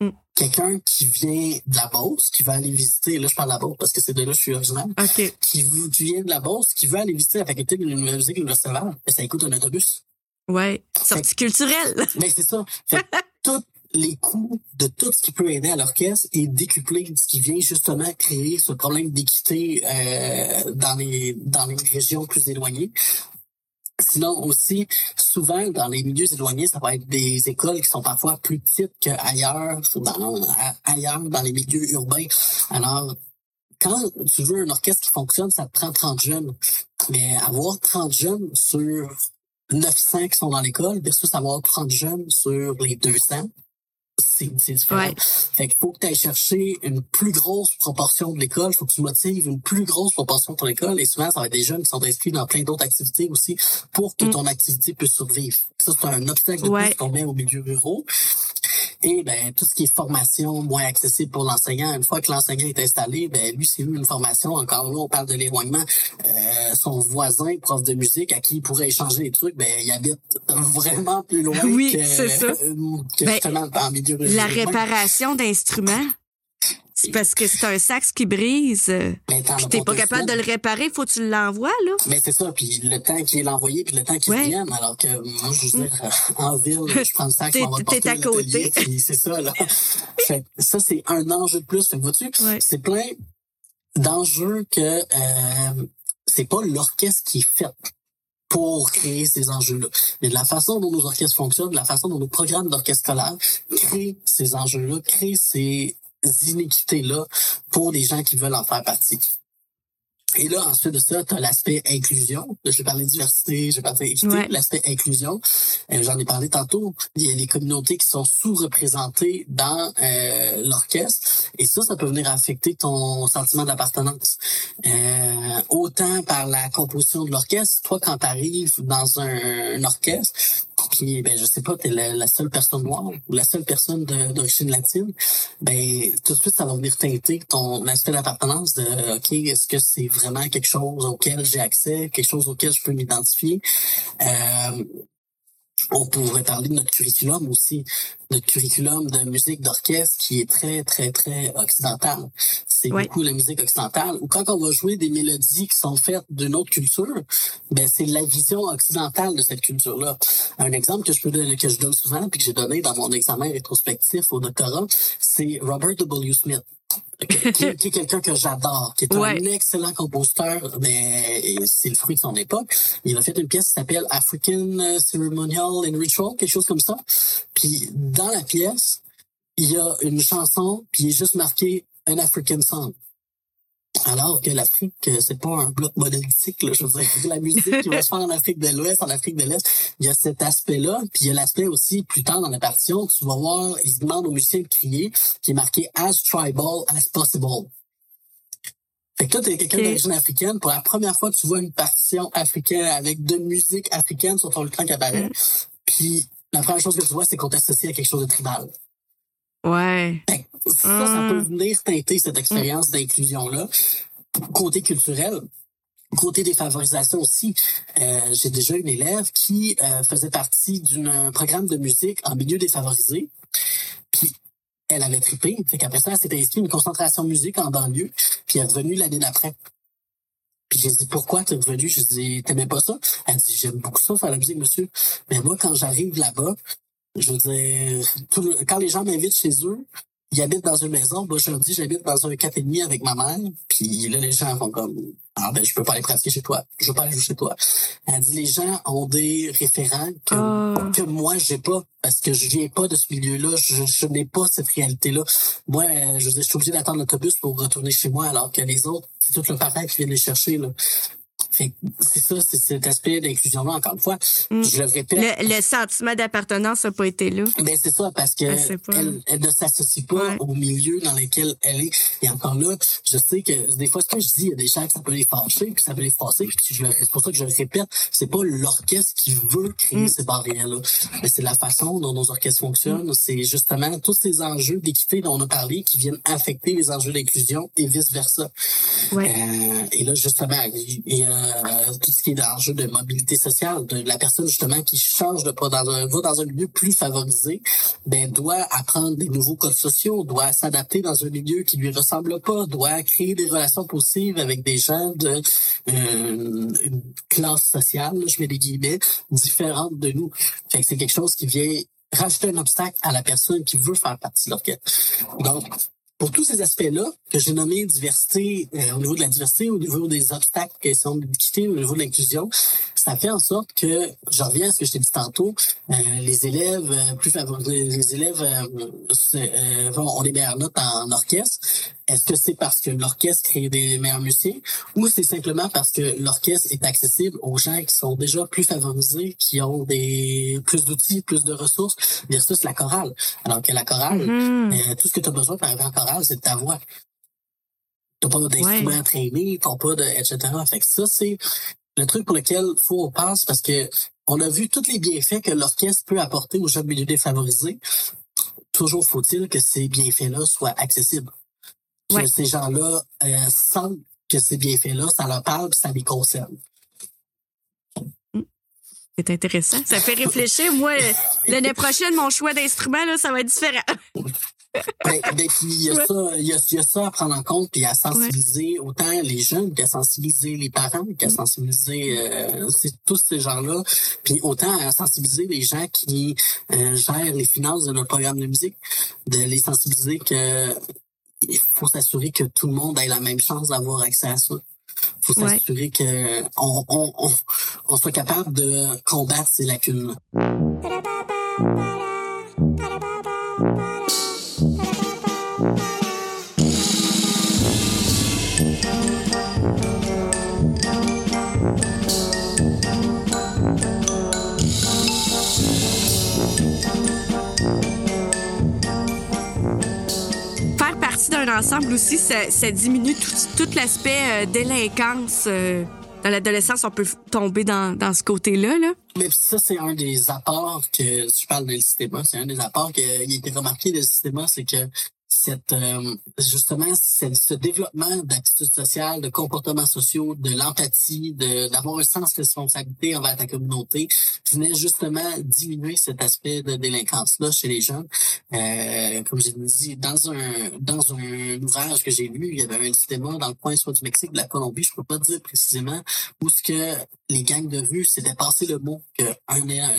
Mm. Quelqu'un qui vient de la Beauce, qui va aller visiter, là je parle de la Beauce parce que c'est de là que je suis originaire, qui, qui, vient de la Beauce, qui veut aller visiter la faculté de musique de l'Université Laval, ben, ça coûte un autobus. Ouais, sortie culturelle. Ben c'est ça. Fait tout les coûts de tout ce qui peut aider à l'orchestre et décupler ce qui vient justement créer ce problème d'équité euh, dans les dans les régions plus éloignées. Sinon aussi, souvent dans les milieux éloignés, ça va être des écoles qui sont parfois plus petites qu'ailleurs, dans, ailleurs dans les milieux urbains. Alors, quand tu veux un orchestre qui fonctionne, ça te prend 30 jeunes. Mais avoir 30 jeunes sur 900 qui sont dans l'école versus avoir 30 jeunes sur les 200, c'est différent. Ouais. Fait qu'il faut que tu ailles chercher une plus grosse proportion de l'école. Faut que tu motives une plus grosse proportion de ton école. Et souvent, ça va être des jeunes qui sont inscrits dans plein d'autres activités aussi pour que mm. ton activité puisse survivre. Ça, c'est un obstacle de plus qu'on met au milieu ruraux. Et ben tout ce qui est formation moins accessible pour l'enseignant, une fois que l'enseignant est installé, ben lui c'est eu une formation. Encore là, on parle de l'éloignement. Euh, son voisin, prof de musique, à qui il pourrait échanger des trucs, ben il habite vraiment plus loin oui, que, ça. que ben, justement en milieu La réparation d'instruments? C'est parce que c'est un sax qui brise. Ben, puis t'es pas capable de le réparer, faut que tu l'envoies, là. Mais c'est ça, puis le temps qu'il est l'envoyé, puis le temps qu'il vienne, alors que moi, je veux dire, en ville, je prends le va T'es à côté. c'est ça, là. fait, ça, c'est un enjeu de plus. Fait vois-tu, c'est plein d'enjeux que euh, c'est pas l'orchestre qui est fait pour créer ces enjeux-là. Mais de la façon dont nos orchestres fonctionnent, la façon dont nos programmes d'orchestre scolaire créent ces enjeux-là, créent ces inéquités-là pour les gens qui veulent en faire partie. Et là, ensuite de ça, tu as l'aspect inclusion. J'ai parlé de diversité, j'ai parlé d'équité, l'aspect inclusion. Euh, J'en ai parlé tantôt. Il y a les communautés qui sont sous-représentées dans euh, l'orchestre. Et ça, ça peut venir affecter ton sentiment d'appartenance. Euh, autant par la composition de l'orchestre. Toi, quand tu arrives dans un, orchestre, puis ben je sais pas, t'es la, la seule personne noire ou la seule personne d'origine latine, ben tout de suite ça va venir teinter ton aspect d'appartenance de ok est-ce que c'est vraiment quelque chose auquel j'ai accès, quelque chose auquel je peux m'identifier? Euh, on pourrait parler de notre curriculum aussi, notre curriculum de musique d'orchestre qui est très, très, très occidental. C'est beaucoup la musique occidentale. Ou quand on va jouer des mélodies qui sont faites d'une autre culture, ben c'est la vision occidentale de cette culture-là. Un exemple que je peux donner, que je donne souvent, puis que j'ai donné dans mon examen rétrospectif au doctorat, c'est Robert W. Smith qui, est quelqu'un que j'adore, qui est un excellent compositeur, mais c'est le fruit de son époque. Il a fait une pièce qui s'appelle African Ceremonial and Ritual, quelque chose comme ça. Puis dans la pièce, il y a une chanson, puis il est juste marqué un African song. Alors que l'Afrique, euh, c'est pas un bloc monolithique, là, je veux dire, la musique qui va se faire en Afrique de l'Ouest, en Afrique de l'Est, il y a cet aspect-là, puis il y a l'aspect aussi, plus tard dans la partition, tu vas voir, ils demandent aux musiciens de crier, qui est marqué « as tribal as possible ». Fait que toi, t'es quelqu'un d'origine africaine, pour la première fois, tu vois une partition africaine avec de musique africaine sur ton écran qui apparaît, mm. puis la première chose que tu vois, c'est qu'on t'associe à quelque chose de tribal. Ouais. ça, ça peut hum. venir teinter cette expérience d'inclusion-là. Côté culturel, Côté des favorisations aussi, euh, j'ai déjà une élève qui euh, faisait partie d'un programme de musique en milieu défavorisé. Puis elle avait trippé. Fait qu'après ça, elle s'était inscrite une concentration musique en banlieue. Puis elle est revenue l'année d'après. Puis j'ai dit pourquoi t'es revenu? Je dis t'aimais pas ça? Elle dit j'aime beaucoup ça faire la musique, monsieur. Mais moi, quand j'arrive là-bas, je veux dire, quand les gens m'invitent chez eux, ils habitent dans une maison. Moi, je leur dis, j'habite dans un quatre et demi avec ma mère. Puis là, les gens font comme, ah ben, je peux pas aller pratiquer chez toi. Je veux pas aller jouer chez toi. Elle dit, les gens ont des référents que, ah. que moi, j'ai pas. Parce que je viens pas de ce milieu-là. Je, je n'ai pas cette réalité-là. Moi, je, je suis obligé d'attendre l'autobus pour retourner chez moi, alors que les autres, c'est tout le parent qui vient les chercher, là. C'est ça, c'est cet aspect d'inclusion-là, encore une fois. Mm. Je le répète. Le, le sentiment d'appartenance n'a pas été là. Ben c'est ça parce que Elle ne s'associe pas Ouais. au milieu dans lequel elle est. Et encore là, je sais que des fois ce que je dis, il y a des gens que ça peut les fâcher, puis ça peut les froisser, puis je c'est pour ça que je le répète, c'est pas l'orchestre qui veut créer Mm. ces barrières-là, mais c'est la façon dont nos orchestres fonctionnent. C'est justement tous ces enjeux d'équité dont on a parlé qui viennent affecter les enjeux d'inclusion et vice versa. Ouais. Euh, et là, justement, a tout ce qui est d'enjeu de mobilité sociale, de la personne justement qui change de pas dans un, va dans un milieu plus favorisé, ben doit apprendre des nouveaux codes sociaux, doit s'adapter dans un milieu qui lui ressemble pas, doit créer des relations possibles avec des gens de euh, une classe sociale, je mets des guillemets, différente de nous. Fait que c'est quelque chose qui vient rajouter un obstacle à la personne qui veut faire partie de l'orchestre. Donc, pour tous ces aspects-là que j'ai nommés diversité, euh, au niveau de la diversité, au niveau des obstacles qui sont d'équité, au niveau de l'inclusion, ça fait en sorte que, je reviens à ce que je t'ai dit tantôt, euh, les élèves euh, plus favorisés, les élèves euh, euh, vont, ont des meilleures notes en orchestre. Est-ce que c'est parce que l'orchestre crée des meilleurs musiciens ou c'est simplement parce que l'orchestre est accessible aux gens qui sont déjà plus favorisés, qui ont des plus d'outils, plus de ressources versus la chorale? Alors que la chorale, Mhm. euh, tout ce que tu as besoin pour arriver en chorale, c'est de ta voix. T'as pas d'instruments Ouais. traînés, t'as pas de, etc. Fait que ça, c'est le truc pour lequel faut on pense parce que on a vu tous les bienfaits que l'orchestre peut apporter aux jeunes milieux défavorisés. Toujours faut-il que ces bienfaits-là soient accessibles. Que Ouais. ces gens-là euh, sentent que ces bienfaits-là, ça leur parle ça les concerne. C'est intéressant. Ça fait réfléchir. Moi, l'année prochaine, mon choix d'instrument, là, ça va être différent. Ben, ben, puis il y a Ouais. ça, il y a, il y a ça à prendre en compte puis à sensibiliser autant les jeunes qu'à sensibiliser les parents, Mm. qu'à sensibiliser euh, c'est tous ces gens-là, puis autant à sensibiliser les gens qui euh, gèrent les finances de notre programme de musique, de les sensibiliser que il faut s'assurer que tout le monde ait la même chance d'avoir accès à ça. faut Ouais. s'assurer que on, on, on, on soit capable de combattre ces lacunes. D'un ensemble aussi, ça, diminue tout, l'aspect euh, délinquance. euh, dans l'adolescence, on peut tomber dans, ce côté-là. Là. Mais ça, c'est un des apports que, si je parle de système, c'est un des apports qui a été remarqué de système, c'est que cette, euh, justement, ce développement d'attitudes sociales, de comportements sociaux, de l'empathie, de, d'avoir un sens de responsabilité envers ta communauté, venait justement diminuer cet aspect de délinquance-là chez les jeunes. Euh, comme j'ai dit, dans un, dans un ouvrage que j'ai lu, il y avait un système dans le coin soit du Mexique, de la Colombie, je peux pas dire précisément, où ce que les gangs de rue, c'était passer le mot que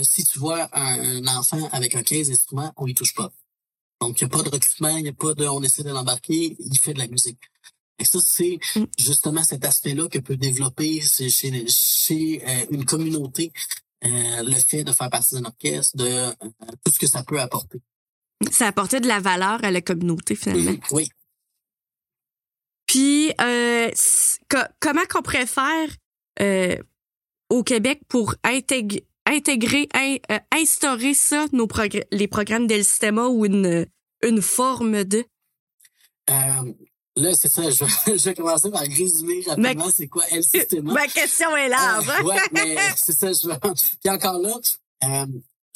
si tu vois un, un enfant avec un 15 instruments, on y touche pas. Donc, il n'y a pas de recrutement, il n'y a pas de on essaie de l'embarquer, il fait de la musique. Et ça, c'est Mm. justement cet aspect-là que peut développer chez, chez, euh, une communauté euh, le fait de faire partie d'un orchestre, de euh, tout ce que ça peut apporter. Ça apportait de la valeur à la communauté, finalement. Oui. Puis, euh, co- comment qu'on pourrait faire euh, au Québec pour intég- intégrer, in- euh, instaurer ça, nos progr- les programmes del Sistema ou une, une forme de... Euh, là, c'est ça, je, vais- je vais commencer par résumer rapidement c'est quoi El Sistema? Ma question est large. hein? Euh, ouais, mais c'est ça, je vais... Puis encore là, euh,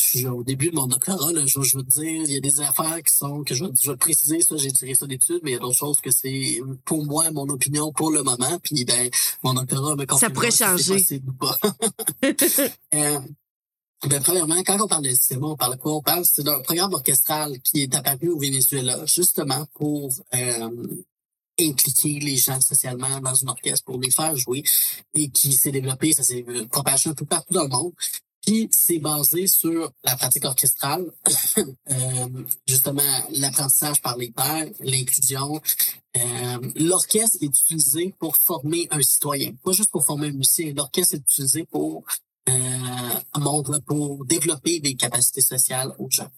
je suis au début de mon doctorat, là, je, je veux te dire, il y a des affaires qui sont, que je, je vais te préciser, ça, j'ai tiré ça d'études, mais il y a d'autres choses que c'est, pour moi, mon opinion pour le moment, puis ben, mon doctorat me confirme pourrait si changer. pas. Euh, ben, premièrement, quand on parle de cinéma, on parle de quoi? On parle, c'est d'un programme orchestral qui est apparu au Venezuela, justement pour euh, impliquer les gens socialement dans une orchestre, pour les faire jouer, et qui s'est développé, ça s'est propagé un peu partout dans le monde. Puis c'est basé sur la pratique orchestrale, euh, justement l'apprentissage par les pairs, l'inclusion. Euh, l'orchestre est utilisé pour former un citoyen, pas juste pour former un musicien. L'orchestre est utilisé pour euh, montre pour développer des capacités sociales aux gens.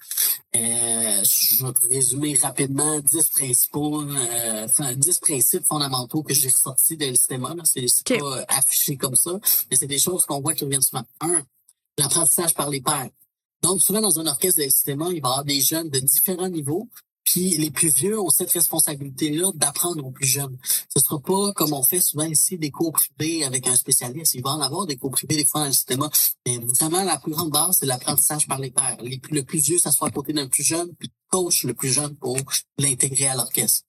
Euh, je vais te résumer rapidement 10 principaux, euh, enfin, 10 principes fondamentaux que j'ai ressortis de l'ISTEMA. C'est c'est pas affiché comme ça, mais c'est des choses qu'on voit qui reviennent souvent. Un, l'apprentissage par les pairs. Donc, souvent, dans un orchestre de l'ISTEMA, il va y avoir des jeunes de différents niveaux puis les plus vieux ont cette responsabilité-là d'apprendre aux plus jeunes. Ce sera pas comme on fait souvent ici des cours privés avec un spécialiste. Il va en avoir des cours privés des fois dans le système. Mais vraiment, la plus grande base, c'est l'apprentissage par les pairs. Les, le plus vieux, ça soit à côté d'un plus jeune, puis coach le plus jeune pour l'intégrer à l'orchestre.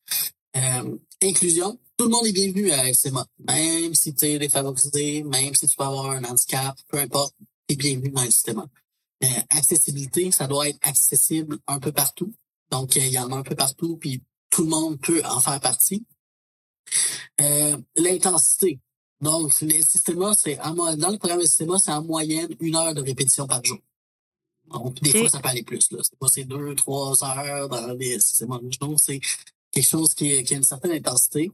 Euh, inclusion, tout le monde est bienvenu à SMA. Même si tu es défavorisé, même si tu peux avoir un handicap, peu importe, tu es bienvenu dans le système. Euh, accessibilité, ça doit être accessible un peu partout. Donc, il y en a un peu partout, puis tout le monde peut en faire partie. Euh, L'intensité. Donc, les systèmes, c'est dans le programme de système, c'est en moyenne une heure de répétition par jour. Donc, des fois, ça peut aller plus. Là. C'est pas ces deux, trois heures dans les systèmes originaux. C'est quelque chose qui, qui, a une certaine intensité.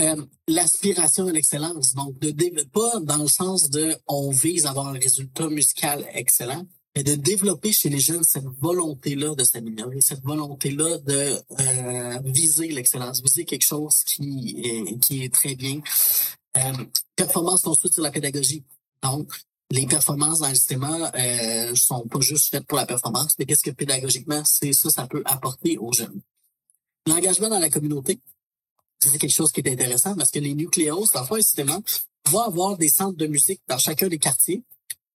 Euh, L'aspiration à l'excellence. Donc, de pas dans le sens de on vise à avoir un résultat musical excellent, mais de développer chez les jeunes cette volonté-là de s'améliorer, cette volonté-là de euh, viser l'excellence, viser quelque chose qui est, qui est très bien. Euh, performance construite sur la pédagogie. Donc, les performances dans le système euh, sont pas juste faites pour la performance, mais qu'est-ce que pédagogiquement, c'est ça, ça peut apporter aux jeunes. L'engagement dans la communauté, c'est quelque chose qui est intéressant parce que les nucléos, le système, vont avoir des centres de musique dans chacun des quartiers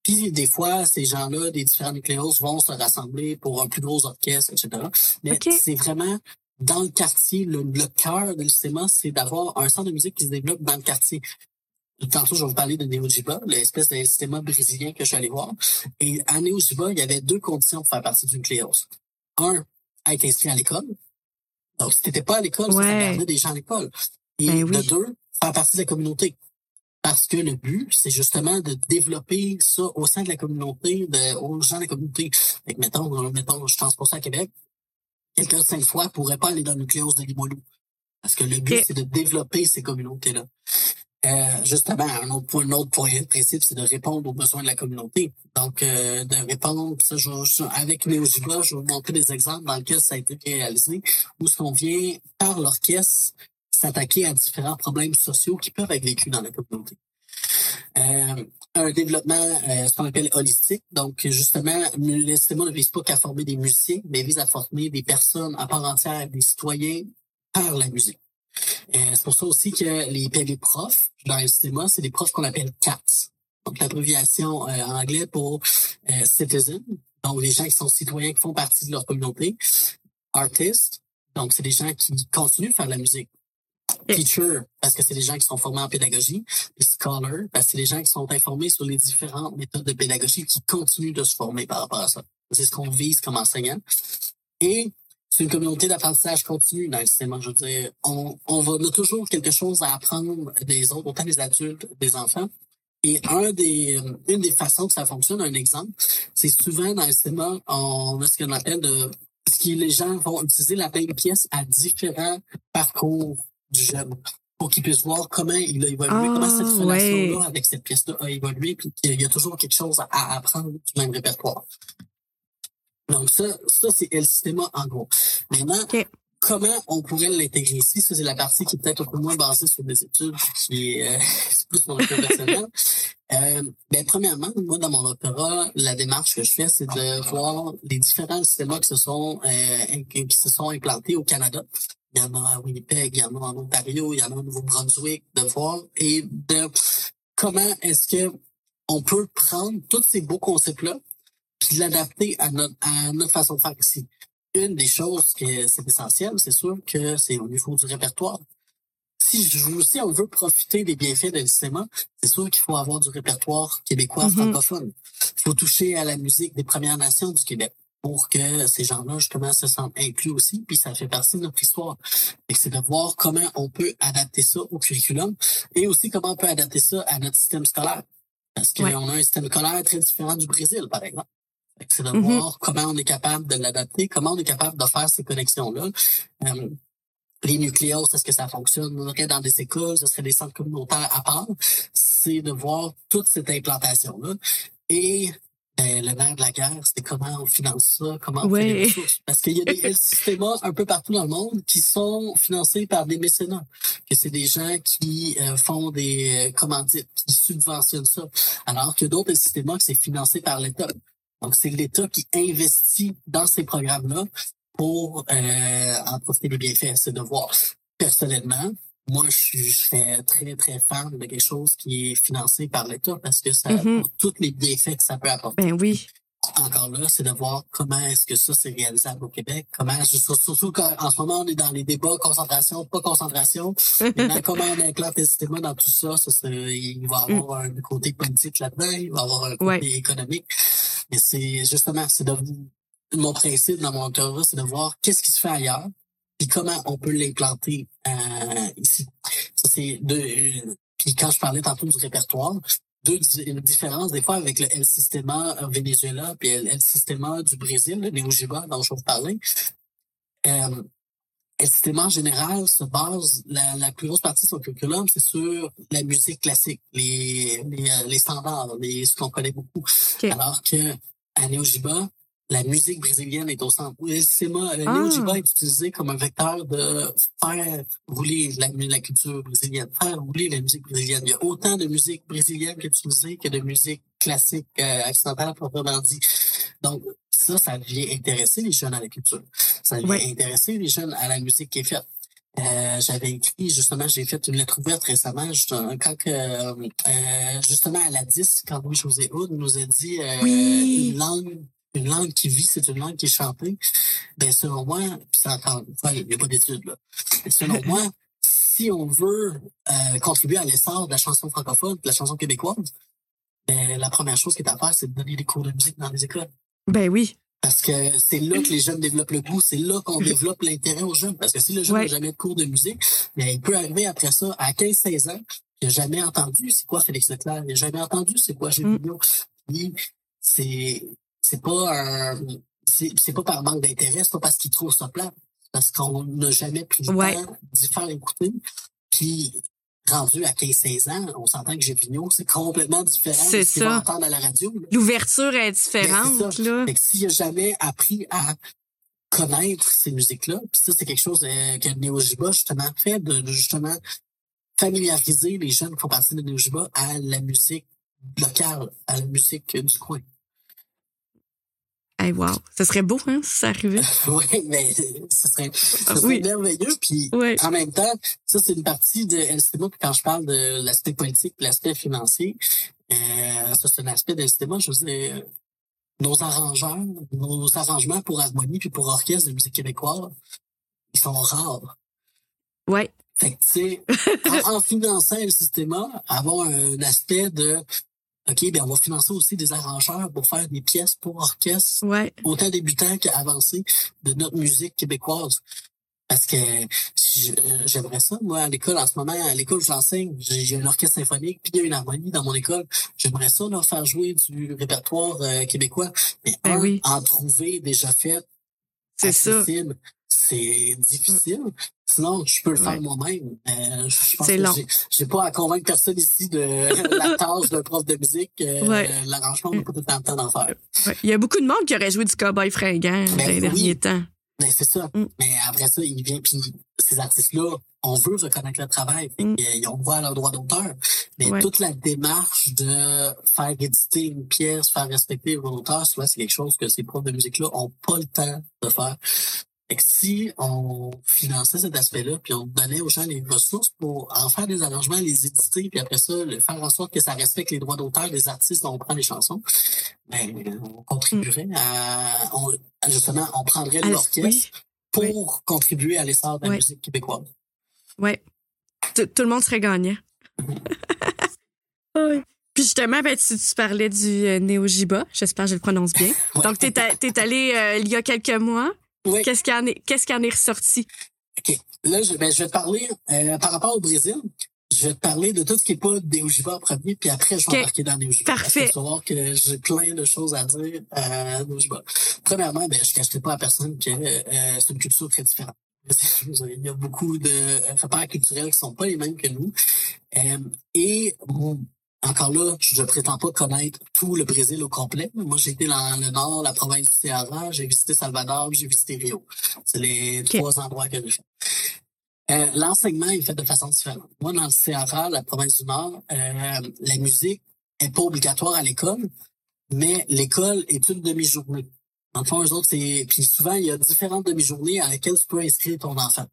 puis des fois, ces gens-là, des différents nucléos, vont se rassembler pour un plus gros orchestre, etc. Mais c'est vraiment dans le quartier, le, cœur de l'UCMA, c'est d'avoir un centre de musique qui se développe dans le quartier. Tantôt, je vais vous parler de Neojiba, l'espèce d'instrument brésilien que je suis allé voir. Et à Neojiba, il y avait deux conditions pour faire partie du nucléos. Un, être inscrit à l'école. Donc, si t'étais pas à l'école, ça perdait des gens à l'école. Et ben de deux, faire partie de la communauté. Parce que le but, c'est justement de développer ça au sein de la communauté, de, aux gens de la communauté. Fait que, mettons, mettons, je pense pour ça à Québec, quelqu'un de cinq fois pourrait pas aller dans le nucléos de Limoilou. Parce que le but, c'est de développer ces communautés-là. Euh, justement, un autre point, un autre point de principe, c'est de répondre aux besoins de la communauté. Donc, euh, de répondre, ça, je, je, avec je vais vous montrer des exemples dans lesquels ça a été réalisé, où ce qu'on vient, par l'orchestre, s'attaquer à différents problèmes sociaux qui peuvent être vécus dans la communauté. Euh, un développement, euh, ce qu'on appelle holistique. Donc, justement, le système ne vise pas qu'à former des musiciens, mais vise à former des personnes à part entière, des citoyens par la musique. Euh, c'est pour ça aussi que les, les profs dans le c'est des profs qu'on appelle CATS. Donc, l'abréviation euh, en anglais pour euh, citizen, donc les gens qui sont citoyens, qui font partie de leur communauté. Artist, donc c'est des gens qui continuent de faire de la musique. Teacher, parce que c'est des gens qui sont formés en pédagogie. Puis scholar, parce que c'est des gens qui sont informés sur les différentes méthodes de pédagogie qui continuent de se former par rapport à ça. C'est ce qu'on vise comme enseignant. Et c'est une communauté d'apprentissage continu dans le système. Je veux dire, on, on, va, on a toujours quelque chose à apprendre des autres, autant des adultes, des enfants. Et un des, une des façons que ça fonctionne, un exemple, c'est souvent dans le système, on a ce qu'on appelle de ce qui les gens vont utiliser la même pièce à différents parcours du jeune pour qu'il puisse voir comment il a évolué, comment cette ah, relation-là avec cette pièce-là a évolué, puis qu'il y a toujours quelque chose à apprendre du même répertoire. Donc ça, ça c'est le système en gros. Maintenant, comment on pourrait l'intégrer ici? Ça, c'est la partie qui est peut-être un peu moins basée sur des études, qui est, euh, plus mon cas personnel. Euh, ben, premièrement, moi, dans mon opéra, la démarche que je fais, c'est de voir les différents systèmes qui se sont euh, qui se sont implantés au Canada il y en a à Winnipeg, il y en a en Ontario, il y en a au Nouveau-Brunswick, de voir et de comment est-ce que on peut prendre tous ces beaux concepts-là puis l'adapter à notre, à notre façon de faire ici. Une des choses que c'est essentiel, c'est sûr que c'est au niveau du répertoire. Si, si on veut profiter des bienfaits d'un cinéma, c'est sûr qu'il faut avoir du répertoire québécois mm-hmm. francophone. Il faut toucher à la musique des Premières Nations du Québec pour que ces gens-là, justement, se sentent inclus aussi, puis ça fait partie de notre histoire. Et c'est de voir comment on peut adapter ça au curriculum et aussi comment on peut adapter ça à notre système scolaire. Parce qu'on a un système scolaire très différent du Brésil, par exemple. C'est de mm-hmm. voir comment on est capable de l'adapter, comment on est capable de faire ces connexions-là. Euh, les nucléos, est-ce que ça fonctionnerait dans des écoles, ce serait des centres communautaires à part. C'est de voir toute cette implantation-là. Et ben, le nerf de la guerre, c'était comment on finance ça, comment on fait les ressources. Parce qu'il y a des Sistema un peu partout dans le monde qui sont financés par des mécénats. Que c'est des gens qui euh, font des euh, commandites, qui subventionnent ça. Alors que d'autres El Sistema, c'est financé par l'État. Donc, c'est l'État qui investit dans ces programmes-là pour euh, en profiter des bienfaits. C'est de voir. Personnellement, moi, je, serais très, très fan de quelque chose qui est financé par l'État parce que ça, Mhm. pour tous les bienfaits que ça peut apporter. Ben oui. Encore là, c'est de voir comment est-ce que ça c'est réalisable au Québec. Comment, surtout qu'en ce moment, on est dans les débats concentration, pas concentration. Maintenant, comment on le système dans tout ça, ça il va y avoir un côté politique là-dedans, il va y avoir un côté Ouais. économique. Mais c'est justement, c'est de mon principe dans mon doctorat, c'est de voir qu'est-ce qui se fait ailleurs, puis comment on peut l'implanter euh, ici? Ça c'est deux. Puis quand je parlais tantôt du répertoire, deux di- différences des fois avec le El Sistema Venezuela puis le El Sistema du Brésil, le Neojiba dont je vais vous parler. Euh, El Sistema en général se base, la, la plus grosse partie de son curriculum, c'est sur la musique classique, les, les, euh, les standards, les, ce qu'on connaît beaucoup. Alors que à Neojiba, la musique brésilienne est au centre. Le Ah. Neojiba est utilisé comme un vecteur de faire rouler la, la culture brésilienne, faire rouler la musique brésilienne. Il y a autant de musique brésilienne qui est utilisée que de musique classique euh, occidentale proprement dit. Donc, ça, ça vient intéresser les jeunes à la culture. Ça vient intéresser les jeunes à la musique qui est faite. Euh, j'avais écrit justement, j'ai fait une lettre ouverte récemment, justement, quand que, euh, euh, justement à la 10, quand Louis-José Houd nous a dit euh, Oui. une langue une langue qui vit, c'est une langue qui est chantée. Ben selon moi, puis fois, il n'y a pas d'études là. Mais selon moi, si on veut euh, contribuer à l'essor de la chanson francophone, de la chanson québécoise, ben, la première chose qui est à faire, c'est de donner des cours de musique dans les écoles. Ben oui. Parce que c'est là que les jeunes développent le goût, c'est là qu'on développe l'intérêt aux jeunes. Parce que si le jeune n'a jamais de cours de musique, ben, il peut arriver après ça, à 15-16 ans, il n'a jamais entendu c'est quoi Félix Leclerc, il n'a jamais entendu c'est quoi Gilles Mm. Vigneault. Puis c'est c'est pas un c'est pas par manque d'intérêt, c'est pas parce qu'il trouve ça plat, parce qu'on n'a jamais pris le Ouais. temps d'y faire écouter. Puis rendu à 15-16 ans, on s'entend que Vigneault, c'est complètement différent de ce ça. entendre à la radio. L'ouverture est Ben, différente, là. Fait que s'il a jamais appris à connaître ces musiques-là, puis ça, c'est quelque chose euh, que Neojiba, justement, fait, de, de justement familiariser les jeunes qui font partie de Neojiba à la musique locale, à la musique euh, du coin. Hey, wow. Ce serait beau, hein, si ça arrivait. oui, mais ce serait, ce serait oui. merveilleux. Puis en même temps, ça, c'est une partie de LCMA. Puis quand je parle de l'aspect politique, l'aspect financier, euh, ça, c'est un aspect de LCMA. Je veux dire, nos arrangeurs, nos arrangements pour harmonie puis pour orchestre de musique québécoise, ils sont rares. Ouais. Fait que, tu sais, en, en finançant le système, avoir un aspect de, OK, ben on va financer aussi des arrangeurs pour faire des pièces pour orchestre Ouais. autant débutants qu'avancés de notre musique québécoise. Parce que euh, j'aimerais ça, moi, à l'école, en ce moment, à l'école où j'enseigne, j'ai j'ai un orchestre symphonique, puis il y a une harmonie dans mon école. J'aimerais ça, leur faire jouer du répertoire euh, québécois. Mais Ben un, oui. en trouver déjà fait, C'est ça. C'est difficile. Sinon, je peux le faire Ouais. moi-même. Euh, je pense C'est que long. j'ai- pas à convaincre personne ici de la tâche d'un prof de musique. Euh, Ouais. L'arrangement, on n'a pas tout le temps d'en faire. Ouais. Il y a beaucoup de monde qui aurait joué du cowboy fringant Ben les oui. derniers temps. Ben, c'est ça. Mm. Mais après ça, il vient, puis ces artistes-là, on veut reconnaître le travail. Mm. qu'ils ont droit à leur droit d'auteur. Mais Ouais. toute la démarche de faire éditer une pièce, faire respecter d'auteur, souvent, c'est quelque chose que ces profs de musique-là ont pas le temps de faire. Fait que si on finançait cet aspect-là, puis on donnait aux gens les ressources pour en faire des arrangements, les éditer, puis après ça, le faire en sorte que ça respecte les droits d'auteur des artistes dont on prend les chansons, ben, on contribuerait à, on, justement, on prendrait de Ah, l'orchestre oui. pour contribuer à l'essor de la musique québécoise. Ouais. Tout tout le monde serait gagnant. Ouais. Puis justement, ben, tu, tu parlais du euh, Néo-Jiba. J'espère que je le prononce bien. Ouais. Donc, tu es, allé euh, il y a quelques mois. Oui. Qu'est-ce qui en est, qu'est-ce qui en est ressorti? OK. Là, je, ben, je vais te parler euh, par rapport au Brésil. Je vais te parler de tout ce qui n'est pas Néojiba en premier, puis après, je vais OK. embarquer dans Néojiba. Parfait. Parce que tu vas voir que j'ai plein de choses à dire à Néojiba. Premièrement, ben, je ne cacherai pas à personne que euh, c'est une culture très différente. Il y a beaucoup de euh, repères culturels qui sont pas les mêmes que nous. Euh, et encore là, je ne prétends pas connaître tout le Brésil au complet. Moi, j'ai été dans le nord, la province du Ceará, j'ai visité Salvador, j'ai visité Rio. C'est les trois endroits que j'ai fait. Euh, L'enseignement est fait de façon différente. Moi, dans le Ceará, la province du Nord, euh, la musique est pas obligatoire à l'école, mais l'école est une demi-journée. En fond, eux autres, c'est. Puis souvent, il y a différentes demi-journées à lesquelles tu peux inscrire ton enfant.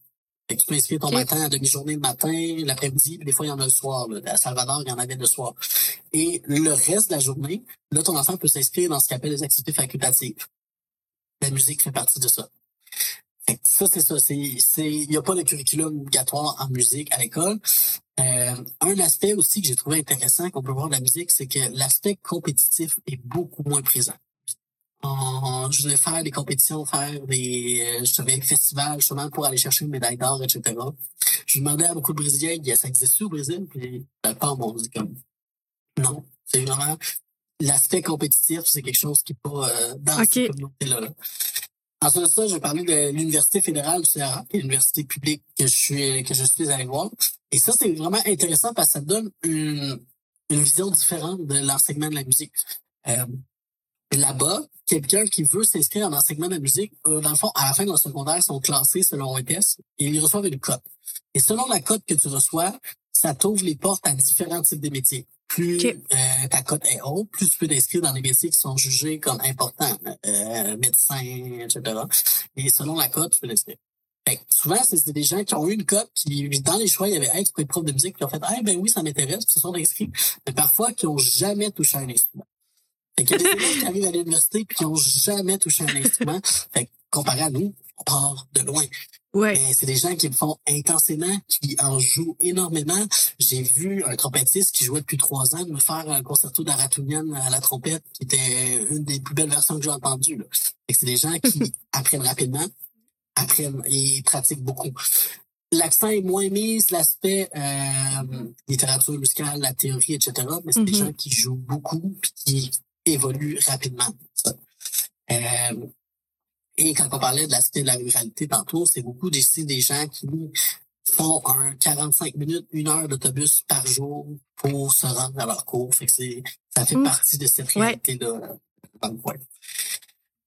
Fait que tu peux inscrire ton matin à demi-journée le matin, l'après-midi, des fois, il y en a le soir. Là. À Salvador, il y en avait le soir. Et le reste de la journée, là, ton enfant peut s'inscrire dans ce qu'on appelle les activités facultatives. La musique fait partie de ça. Fait que ça, c'est ça. Il n'y a pas de curriculum obligatoire en musique à l'école. Euh, un aspect aussi que j'ai trouvé intéressant qu'on peut voir de la musique, c'est que l'aspect compétitif est beaucoup moins présent je voulais faire des compétitions, faire des, je savais, festivals, justement, pour aller chercher une médaille d'or, etc. Je demandais à beaucoup de Brésiliens, ça existe au Brésil? Puis, la part m'ont dit comme, non. C'est vraiment, l'aspect compétitif, c'est quelque chose qui n'est pas euh, dans cette communauté-là. Ensuite de ça, je vais parler de l'Université fédérale du Sahara, qui est l'université publique que je suis, que je suis allé voir. Et ça, c'est vraiment intéressant parce que ça donne une, une vision différente de l'enseignement de la musique. Euh, là-bas, quelqu'un qui veut s'inscrire en enseignement de musique, euh, dans le fond, à la fin de leur secondaire, sont classés selon un test et ils reçoivent une cote. Et selon la cote que tu reçois, ça t'ouvre les portes à différents types de métiers. Plus euh, ta cote est haute, plus tu peux t'inscrire dans les métiers qui sont jugés comme importants, euh, médecin, etc. Et selon la cote, tu peux t'inscrire. souvent, c'est des gens qui ont eu une cote, qui, dans les choix, il y avait, hey, tu peux être prof de musique, qui ont fait, ah, ben oui, ça m'intéresse, puis se sont inscrits. Mais parfois, qui ont jamais touché à un instrument. Fait qu'il y a des élèves qui arrivent à l'université puis qui n'ont jamais touché un instrument. Fait comparé à nous, on part de loin. Ouais. c'est des gens qui le font intensément, qui en jouent énormément. J'ai vu un trompettiste qui jouait depuis trois ans me faire un concerto d'Aratunian à la trompette, qui était une des plus belles versions que j'ai entendues. C'est des gens qui apprennent rapidement, apprennent et pratiquent beaucoup. L'accent est moins mis, l'aspect euh, littérature musicale, la théorie, etc. Mais c'est des mm-hmm. gens qui jouent beaucoup puis qui évolue rapidement. Euh, et quand on parlait de l'aspect de la ruralité tantôt, c'est beaucoup des, des gens qui font un 45 minutes, une heure d'autobus par jour pour se rendre à leur cours. Fait que ça fait partie de cette réalité-là dans le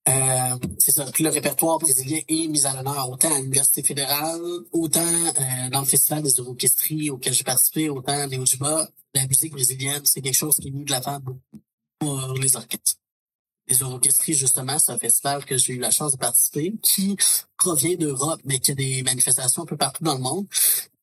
euh, c'est ça. Puis le répertoire brésilien est mis à l'honneur autant à l'Université fédérale, autant euh, dans le Festival des orchestries auquel j'ai participé, autant des Ojiba. La musique brésilienne, c'est quelque chose qui est mis de l'avant beaucoup pour les orchestres. Les orchestries, justement, c'est un festival que j'ai eu la chance de participer, qui provient d'Europe, mais qui a des manifestations un peu partout dans le monde.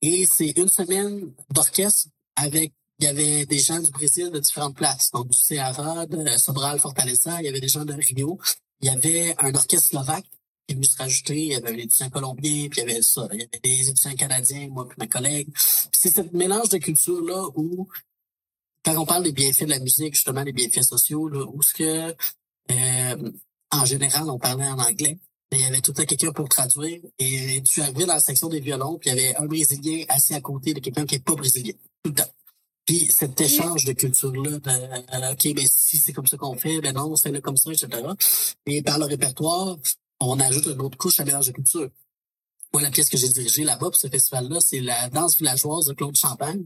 Et c'est une semaine d'orchestre avec il y avait des gens du Brésil de différentes places, donc du Ceará, de Sobral, Fortaleza, il y avait des gens de Rio, il y avait un orchestre slovaque qui est venu se rajouter, il y avait des étudiants colombiens, puis il y avait ça, il y avait des étudiants canadiens, moi puis ma collègue. c'est ce mélange de culture-là où quand on parle des bienfaits de la musique, justement, les bienfaits sociaux, là, où ce que, euh, en général, on parlait en anglais, mais il y avait tout le temps quelqu'un pour traduire, et tu arrivais dans la section des violons, puis il y avait un Brésilien assis à côté de quelqu'un qui est pas brésilien, tout le temps. Puis cet échange de culture-là, de, euh, OK, ben si c'est comme ça qu'on fait, ben non, c'est là comme ça, etc. Et par le répertoire, on ajoute une autre couche à mélange de culture. Moi, la pièce que j'ai dirigée là-bas pour ce festival-là, c'est la danse villageoise de Claude Champagne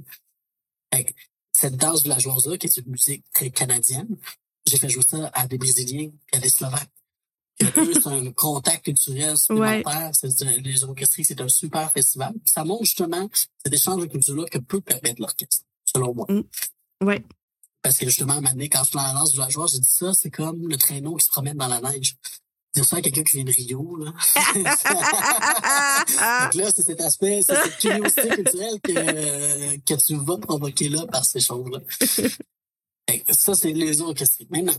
cette danse villageoise-là, qui est une musique canadienne, j'ai fait jouer ça à des Brésiliens et à des Slovaques. c'est un contact culturel supplémentaire. Les orchestries, c'est un super festival. ça montre justement cet échange de culture-là que peut permettre l'orchestre, selon moi. Mm. Ouais. Parce que justement, à un quand je fais la danse villageoise, je dis ça, c'est comme le traîneau qui se promène dans la neige dire ça à quelqu'un qui vient de Rio, là. Donc là, c'est cet aspect, c'est cette curiosité culturelle que, que tu vas provoquer là par ces choses-là. ça, c'est les orchestres. Maintenant,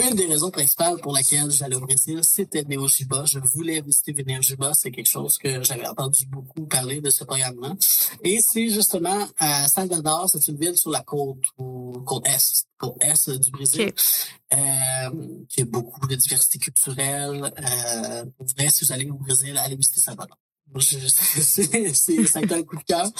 une des raisons principales pour laquelle j'allais au Brésil, c'était Neojiba. Je voulais visiter Neojiba. C'est quelque chose que j'avais entendu beaucoup parler de ce programme-là. Et c'est justement à Salvador, c'est une ville sur la côte, côte est, côte est du Brésil, euh, qui a beaucoup de diversité culturelle. Euh, vous vrai, si vous allez au Brésil, allez visiter Salvador. c'est, ça a un coup de cœur.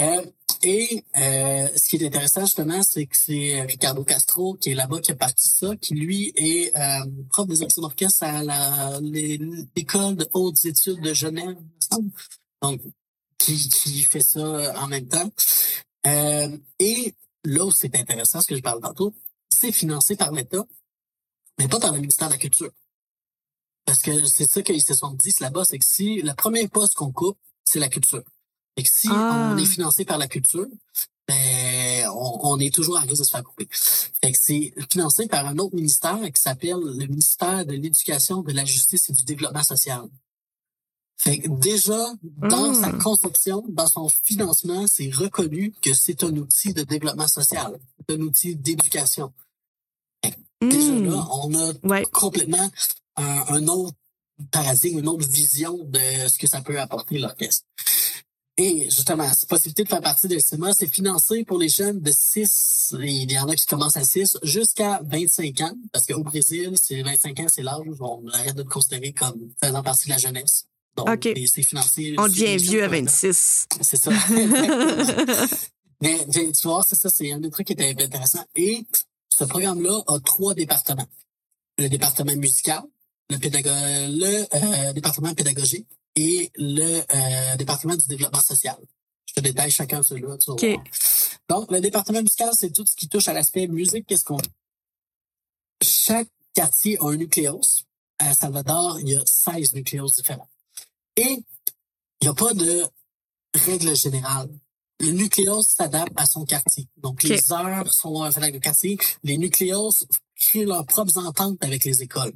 Euh, et euh, ce qui est intéressant justement, c'est que c'est Ricardo Castro qui est là-bas qui a parti ça, qui lui est euh, prof des actions d'orchestre à l'école de hautes études de Genève, donc qui, qui fait ça en même temps. Euh, et là où c'est intéressant, ce que je parle tantôt, c'est financé par l'État, mais pas par le ministère de la Culture. Parce que c'est ça qu'ils se sont dit là-bas, c'est que si le premier poste qu'on coupe, c'est la culture. Et que si Ah. on est financé par la culture, ben, on, on est toujours à risque de se faire couper. Fait que c'est financé par un autre ministère qui s'appelle le ministère de l'Éducation, de la Justice et du Développement social. Fait que déjà, dans sa conception, dans son financement, c'est reconnu que c'est un outil de développement social, un outil d'éducation. Déjà Hmm. là, on a Ouais. complètement un, un autre paradigme, une autre vision de ce que ça peut apporter l'orchestre. Et justement, cette possibilité de faire partie de cinéma, c'est financé pour les jeunes de 6, et il y en a qui commencent à 6, jusqu'à 25 ans, parce qu'au Brésil, c'est 25 ans, c'est l'âge où on arrête de le considérer comme faisant partie de la jeunesse. Donc, c'est financé. On devient vieux à jeunes, 26. C'est ça. Mais tu tu vois, c'est ça, c'est un des trucs qui était intéressant. Et ce programme-là a trois départements. Le département musical, le, pédago le euh, département pédagogique et le euh, département du développement social. Je te détaille chacun de ceux-là. tu vas OK. voir. Donc, le département musical, c'est tout ce qui touche à l'aspect musique. Qu'est-ce qu'on Chaque quartier a un nucléos. À Salvador, il y a 16 nucléos différents. Et il n'y a pas de règle générale. Le nucléos s'adapte à son quartier. Donc, Ok. les heures sont avec le quartier. Les nucléos créent leurs propres ententes avec les écoles.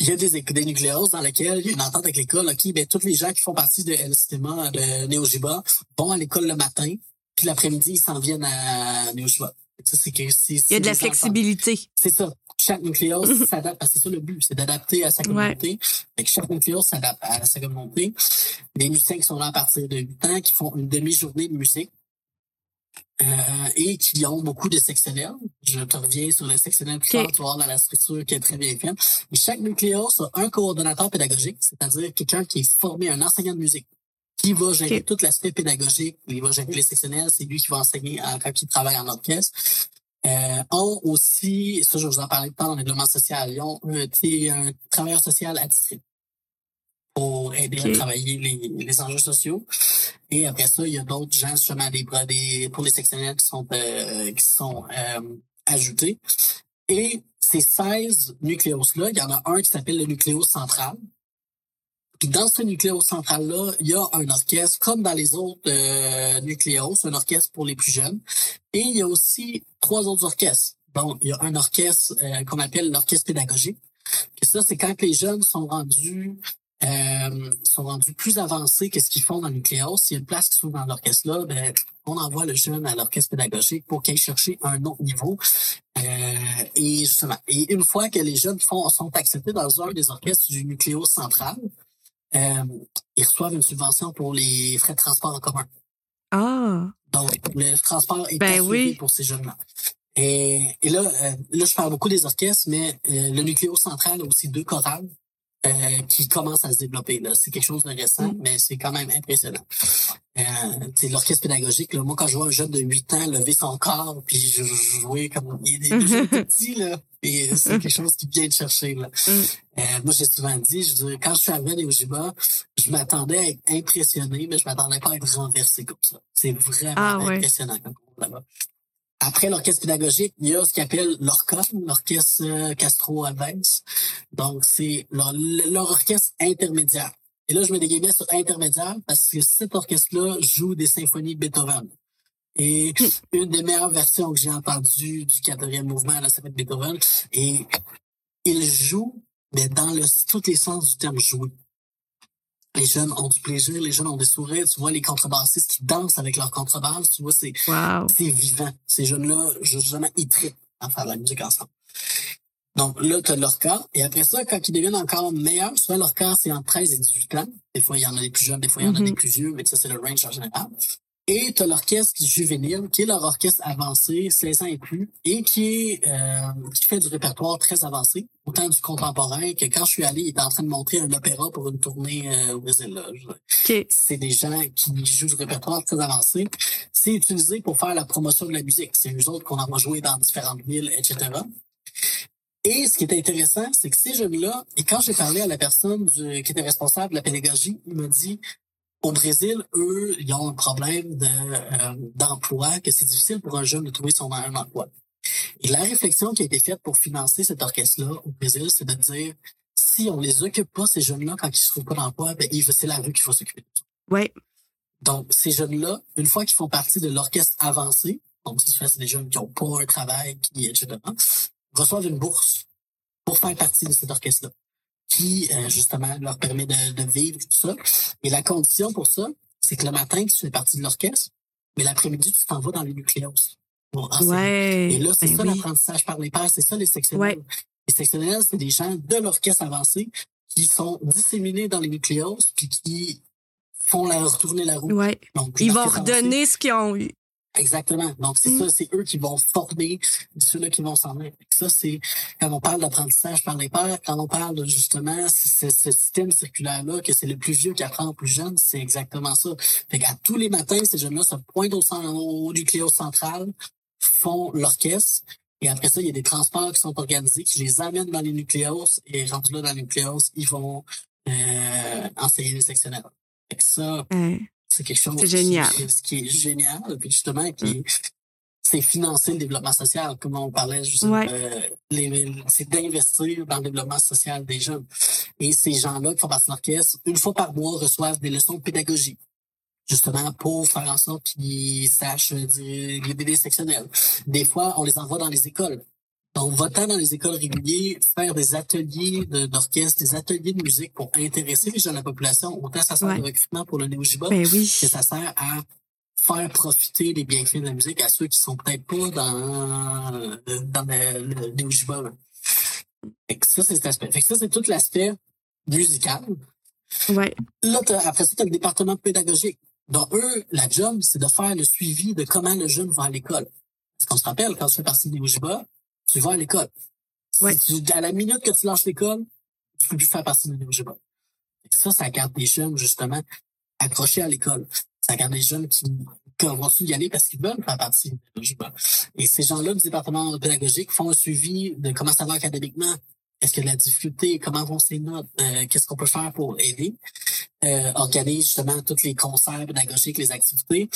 Il y a des, des nucléos dans lesquels il y a une entente avec l'école. OK, ben, tous les gens qui font partie de Sistema, de Néojiba, vont à l'école le matin, puis l'après-midi, ils s'en viennent à que Ça, c'est que c'est- Il y a de la des flexibilité. C'est ça. Chaque nucléos s'adapte, parce que c'est ça le but, c'est d'adapter à sa communauté. Chaque nucléos s'adapte à sa communauté. Les musiciens qui sont là à partir de 8 ans, qui font une demi-journée de musique, euh, et qui ont beaucoup de sectionnels. Je te reviens sur le sectionnel plus Ok. tard, tu vas voir dans la structure qui est très bien faite. Et chaque nucléos a un coordonnateur pédagogique, c'est-à-dire quelqu'un qui est formé, un enseignant de musique, qui va gérer tout l'aspect pédagogique, il va gérer les sectionnels, c'est lui qui va enseigner en- quand il travaille en orchestre euh, ont aussi, ça je vous en plus tard dans le développement social, ils ont un, un travailleur social à district aider à travailler les, les enjeux sociaux. Et après ça, il y a d'autres gens, justement, des, des, pour les sectionnaires qui sont, euh, qui sont euh, ajoutés. Et ces 16 nucléos-là, il y en a un qui s'appelle le nucléos central. Puis dans ce nucléos central-là, il y a un orchestre, comme dans les autres euh, nucléos, un orchestre pour les plus jeunes. Et il y a aussi trois autres orchestres. Donc, il y a un orchestre euh, qu'on appelle l'orchestre pédagogique. Et ça, c'est quand les jeunes sont rendus euh, sont rendus plus avancés que ce qu'ils font dans le nucléos. S'il y a une place qui s'ouvre dans l'orchestre-là, ben, on envoie le jeune à l'orchestre pédagogique pour qu'il aille chercher un autre niveau. Euh, et justement, et une fois que les jeunes font, sont acceptés dans un des orchestres du nucléos central, euh, ils reçoivent une subvention pour les frais de transport en commun. Ah. Donc, le transport est Ben oui. pour ces jeunes-là. Et, et là, euh, là, je parle beaucoup des orchestres, mais euh, le nucléo central a aussi deux chorales euh, qui commencent à se développer. là. C'est quelque chose de récent, Mm. mais c'est quand même impressionnant. Euh, l'orchestre pédagogique. Là, moi, quand je vois un jeune de 8 ans lever son corps, puis jouer comme il est déjà tout petit, là, et c'est quelque chose qui vient de chercher. Là. Mm. Euh, moi, j'ai souvent dit, je dis, quand je suis arrivé à Néojiba, je m'attendais à être impressionné, mais je m'attendais pas à être renversé comme ça. C'est vraiment Ah ouais. impressionnant on va là-bas. Après l'orchestre pédagogique, il y a ce qu'on appelle l'ORCA, l'orchestre euh, Castro Alves. Donc, c'est leur, leur orchestre intermédiaire. Et là, je mets des guillemets sur intermédiaire parce que cet orchestre-là joue des symphonies de Beethoven. Et une des meilleures versions que j'ai entendues du quatrième mouvement, là, ça fait de Beethoven. Et il joue, mais dans le, tous les sens du terme jouer. Les jeunes ont du plaisir, les jeunes ont des sourires. Tu vois les contrebassistes qui dansent avec leur contrebasse. Tu vois, c'est Wow. c'est vivant. Ces jeunes-là, justement, ils trippent à faire de la musique ensemble. Donc là, tu as leur cas. Et après ça, quand ils deviennent encore meilleurs, souvent leur cas, c'est entre 13 et 18 ans. Des fois, il y en a des plus jeunes, des fois, il y en a des plus vieux, mais ça, c'est le range en général. Et tu as l'orchestre juvénile, qui est leur orchestre avancé, 16 ans et plus, et qui est euh, qui fait du répertoire très avancé, autant du contemporain que quand je suis allé, il était en train de montrer un opéra pour une tournée euh, au Brésil. là. Je- OK. c'est des gens qui jouent du répertoire très avancé. C'est utilisé pour faire la promotion de la musique. C'est eux autres qu'on envoie jouer dans différentes villes, etc. Et ce qui est intéressant, c'est que ces jeunes-là, et quand j'ai parlé à la personne du- qui était responsable de la pédagogie, il m'a dit, Au Brésil, eux, ils ont un problème de, euh, d'emploi, que c'est difficile pour un jeune de trouver son un emploi. Et la réflexion qui a été faite pour financer cet orchestre-là au Brésil, c'est de dire si on les occupe pas, ces jeunes-là, quand ils se trouvent pas d'emploi, ben, c'est la rue qu'il faut s'occuper. Ouais. Donc, ces jeunes-là, une fois qu'ils font partie de l'orchestre avancé, donc c'est des jeunes qui ont pas un travail, qui, etc., reçoivent une bourse pour faire partie de cet orchestre-là, qui, euh, justement, leur permet de, de, vivre tout ça. Et la condition pour ça, c'est que le matin, tu fais partie de l'orchestre, mais l'après-midi, tu t'en vas dans les nucléos. ouais, Et là, c'est ben ça oui. l'apprentissage par les pairs, c'est ça les sectionnels. Ouais. Les sectionnels, c'est des gens de l'orchestre avancé qui sont disséminés dans les nucléos, puis qui font la, retourner la roue. Ouais. Donc, Ils vont l'orchestre avancé- redonner ce qu'ils ont eu. Exactement. Donc, c'est Mm. ça, c'est eux qui vont former ceux-là qui vont s'en aller. Ça, c'est quand on parle d'apprentissage par les pairs, quand on parle de justement ce, ce- système circulaire-là, que c'est le plus vieux qui apprend au plus jeune, c'est exactement ça. Fait qu'à tous les matins, ces jeunes-là se pointent au, au nucléo central, font l'orchestre, et après ça, il y a des transports qui sont organisés, qui les amènent dans les nucléos, et rendus là dans les nucléos, ils vont euh, enseigner les sectionnaires. Fait que ça, Ouais. C'est quelque chose qui- génial. Qui, ce qui est génial, puis justement, qui c'est financer le développement social, comme on parlait justement. Ouais. euh, c'est d'investir dans le développement social des jeunes. Et ces gens-là qui font partie de l'orchestre, une fois par mois, reçoivent des leçons de pédagogie. Justement, pour faire en sorte qu'ils sachent euh, dire, les bébés sectionnels. Des fois, on les envoie dans les écoles. Donc, votant dans les écoles réguliers, faire des ateliers de- d'orchestre, des ateliers de musique pour intéresser les jeunes de la population, autant ça sert Ouais. de recrutement pour le Néo-Jiba, Ben oui. que ça sert à faire profiter des bienfaits de la musique à ceux qui sont peut-être pas dans, dans le, le. Fait que ça, c'est cet aspect. Fait que ça, c'est tout l'aspect musical. Ouais. Là, après ça, tu as le département pédagogique. Donc, eux, la job, c'est de faire le suivi de comment le jeune va à l'école. Parce qu'on se rappelle, quand tu fais partie des Ojiba, tu vas à l'école. Si Ouais. tu- à la minute que tu lâches l'école, tu peux plus faire partie des Ojiba. Ça, ça garde des jeunes, justement, accrochés à l'école. Ça garde des jeunes qui, qui vont y aller parce qu'ils veulent faire partie des Ojiba. Et ces gens-là du département pédagogique font un suivi de comment ça va académiquement. Est-ce qu'il y a de la difficulté? Comment vont ces notes? Euh, Qu'est-ce qu'on peut faire pour aider? euh, organisent justement tous les concerts pédagogiques, les activités,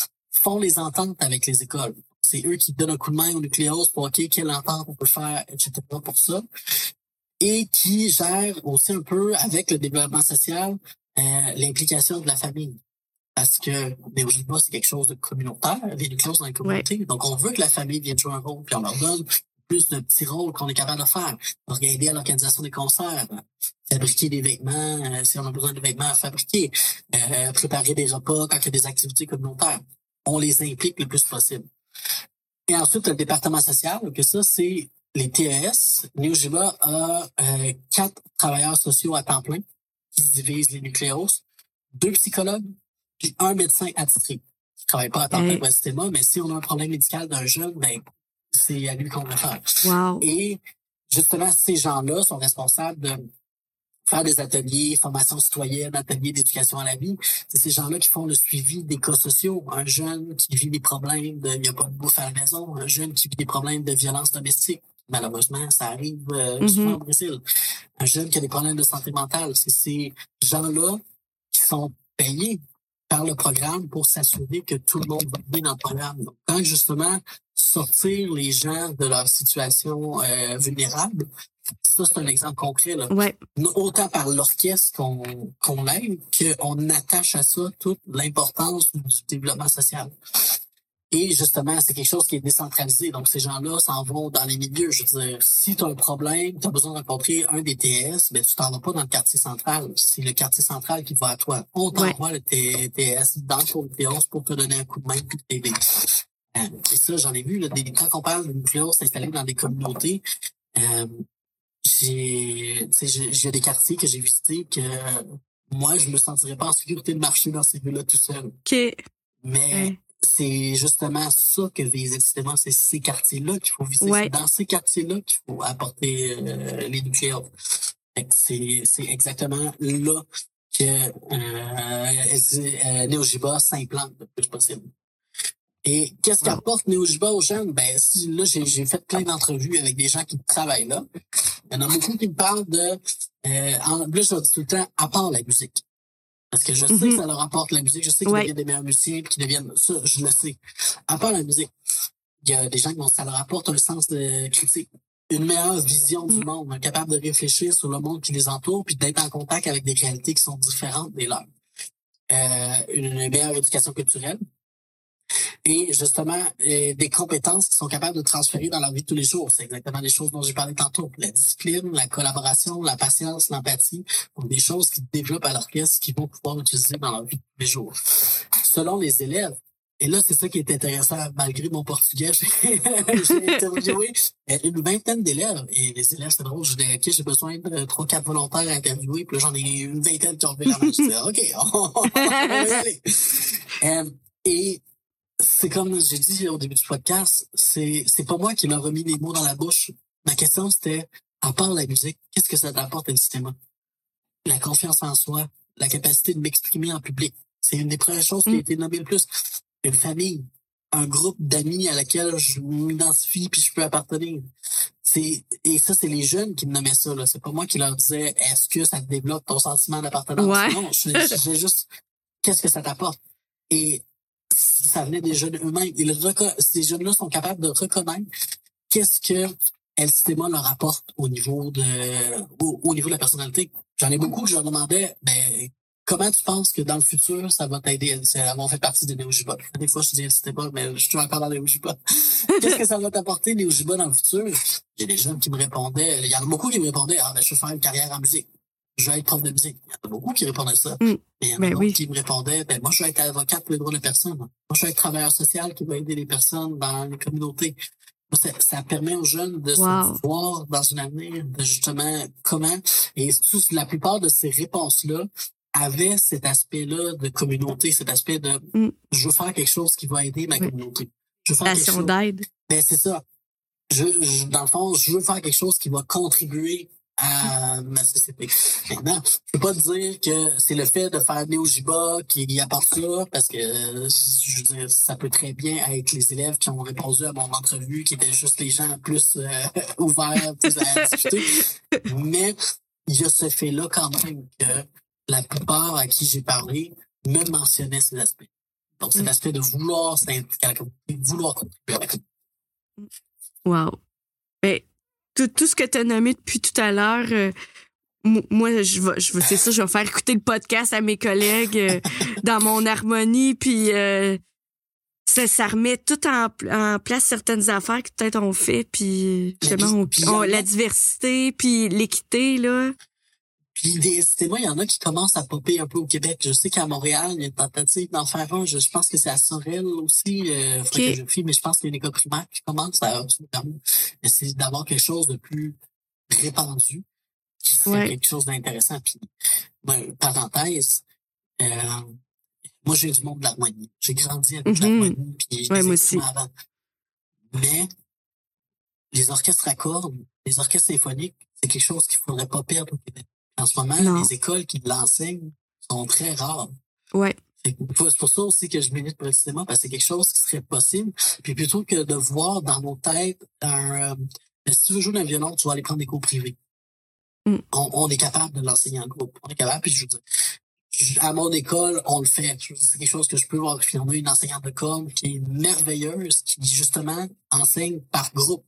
font les ententes avec les écoles. C'est eux qui donnent un coup de main au nucléos pour OK, quelle entente on peut faire, etc. pour ça. Et qui gèrent aussi un peu avec le développement social euh, l'implication de la famille. Parce que les Ojiba, c'est quelque chose de communautaire, les nucléos dans les communautés. Donc, on veut que la famille vienne jouer un rôle, puis on leur donne plus de petits rôles qu'on est capable de faire. Aider à l'organisation des concerts, fabriquer des vêtements, euh, si on a besoin de vêtements à fabriquer, euh, préparer des repas quand il y a des activités communautaires. On les implique le plus possible. Et ensuite, le département social, que ça, c'est les TES. Néojiba a euh, quatre travailleurs sociaux à temps plein qui se divisent les nucléos, deux psychologues, puis un médecin attitré qui travaille pas à temps plein Hey. pour le mais si on a un problème médical d'un jeune, ben, c'est à lui qu'on va faire. Wow. Et justement, ces gens-là sont responsables de faire des ateliers, formation citoyenne, ateliers d'éducation à la vie. C'est ces gens-là qui font le suivi des cas sociaux. Un jeune qui vit des problèmes de, il n'y a pas de bouffe à la maison, un jeune qui vit des problèmes de violence domestique. Malheureusement, ça arrive euh, Mhm. souvent au Brésil. Un jeune qui a des problèmes de santé mentale. C'est ces gens-là qui sont payés par le programme pour s'assurer que tout le monde va bien dans le programme. Donc, quand justement sortir les gens de leur situation euh, vulnérable, ça c'est un exemple concret. Là. Ouais. Autant par l'orchestre qu'on qu'on l'aide, qu'on attache à ça toute l'importance du développement social. Et justement, c'est quelque chose qui est décentralisé. Donc, ces gens-là s'en vont dans les milieux. Je veux dire, si tu as un problème, tu as besoin de rencontrer un des TS, ben, tu t'en vas pas dans le quartier central. C'est le quartier central qui va à toi. On t'envoie le T- TS dans ton nucléos pour te donner un coup de main pour t'aider. Et ça, j'en ai vu, là, des, quand on parle de nucléos installés dans des communautés, euh, j'ai, tu sais, j'ai des quartiers que j'ai visités que moi, je me sentirais pas en sécurité de marcher dans ces rues-là tout seul. OK. Mais Ouais. c'est justement ça que vise justement, c'est ces quartiers-là qu'il faut viser. Ouais. C'est dans ces quartiers-là qu'il faut apporter euh, les que C'est c'est exactement là que euh, euh, s'implante le plus possible. Et qu'est-ce qu'apporte Néojiba aux jeunes? Ben, si- là, j'ai j'ai fait plein d'entrevues avec des gens qui travaillent là. Il y en a beaucoup qui me parlent de... Euh, en, là, je dis tout le temps, à part la musique. Parce que je sais que ça leur apporte la musique, je sais qu'ils Ouais. deviennent des meilleurs musiciens, puis qu'ils deviennent ça, je le sais. À part la musique, il y a des gens qui vont, ça leur apporte un sens de critique, une meilleure vision du Mm. monde, capable de réfléchir sur le monde qui les entoure, puis d'être en contact avec des réalités qui sont différentes des leurs. Euh, une meilleure éducation culturelle, et justement euh, des compétences qui sont capables de transférer dans leur vie de tous les jours. C'est exactement les choses dont j'ai parlé tantôt. La discipline, la collaboration, la patience, l'empathie, donc des choses qui développent à l'orchestre qu'ils vont pouvoir utiliser dans leur vie de tous les jours. Selon les élèves, et là, c'est ça qui est intéressant, malgré mon portugais, j'ai interviewé euh, une vingtaine d'élèves. Et les élèves, c'est drôle, je dis, OK, j'ai besoin de trois, quatre volontaires à interviewer. Puis là, j'en ai une vingtaine qui ont levé la main. Je dis, OK, on, va aller. Euh, et c'est comme j'ai dit au début du podcast, c'est c'est pas moi qui m'a remis les mots dans la bouche. Ma question c'était, à part la musique, qu'est-ce que ça t'apporte cinéma? La confiance en soi, la capacité de m'exprimer en public. C'est une des premières choses qui a Mm. été nommée le plus. Une famille, un groupe d'amis à laquelle je m'identifie puis je peux appartenir. C'est et ça c'est les jeunes qui me nommaient ça là. C'est pas moi qui leur disais est-ce que ça te développe ton sentiment d'appartenance? Ouais. Non, je je disais juste qu'est-ce que ça t'apporte? Et ça venait des jeunes eux-mêmes. Ces jeunes-là sont capables de reconnaître qu'est-ce que El Sistema leur apporte au niveau de au, au niveau de la personnalité. J'en ai beaucoup que je leur demandais, ben comment tu penses que dans le futur ça va t'aider C'est avoir fait partie de Neo Jiba. Des fois je dis El Sistema, mais je suis encore dans Neo Jiba. qu'est-ce que ça va t'apporter Neo Jiba dans le futur? J'ai des jeunes qui me répondaient, il y en a beaucoup qui me répondaient, ah ben je veux faire une carrière en musique. Je veux être prof de musique. Il y en a beaucoup qui répondaient ça. Mm. Mais il y en a Ben oui. qui me répondaient, ben moi je veux être avocat pour les droits des personnes. Moi je veux être travailleur social qui va aider les personnes dans les communautés. Ça, ça permet aux jeunes de Wow. se voir dans un avenir, de justement comment. Et tout, la plupart de ces réponses-là avaient cet aspect-là de communauté, cet aspect de Mm. je veux faire quelque chose qui va aider ma Oui. communauté. Je veux faire quelque Station chose. d'aide. Ben, c'est ça. Je, je- dans le fond, je veux faire quelque chose qui va contribuer à ma société. Maintenant, je peux pas te dire que c'est le fait de faire Néo Jiba qui apporte ça, parce que je veux dire, ça peut très bien être les élèves qui ont répondu à mon entrevue, qui étaient juste les gens plus euh, ouverts, plus à discuter. Mais il y a ce fait-là quand même que la plupart à qui j'ai parlé me mentionnaient ces aspects. Donc, cet Mm. aspect de vouloir s'impliquer à la communauté, vouloir contribuer à la communauté. Wow. Ben, tout, tout ce que tu as nommé depuis tout à l'heure, euh, mo- moi, je vais, je vais, c'est ça, je vais faire écouter le podcast à mes collègues euh, dans mon harmonie, puis euh, ça, ça remet tout en, en place certaines affaires que peut-être on fait, puis justement, on- on- la diversité, puis l'équité, là. Puis des cinémas, il y en a qui commencent à popper un peu au Québec. Je sais qu'à Montréal, il y a une tentative d'en faire un. Je, je pense que c'est à Sorel aussi. Euh, que je mais je pense qu'il y a une école primaire qui commence à c'est d'avoir quelque chose de plus répandu, qui serait Ouais. quelque chose d'intéressant. Puis, ben, parenthèse, euh, moi j'ai du monde de l'harmonie. J'ai grandi avec Mhm. l'harmonie, puis Ouais, moi instruments avant. Mais les orchestres à cordes, les orchestres symphoniques, c'est quelque chose qu'il faudrait pas perdre au Québec. En ce moment, Non. les écoles qui l'enseignent sont très rares. Ouais. C'est pour ça aussi que je milite pour le cinéma, parce que c'est quelque chose qui serait possible. Puis plutôt que de voir dans nos têtes un... euh, si tu veux jouer d'un violon, tu vas aller prendre des cours privés. Mm. On, on est capable de l'enseigner en groupe. On est capable. Puis je veux dire, à mon école, on le fait. C'est quelque chose que je peux voir. A une enseignante de cordes qui est merveilleuse, qui justement enseigne par groupe.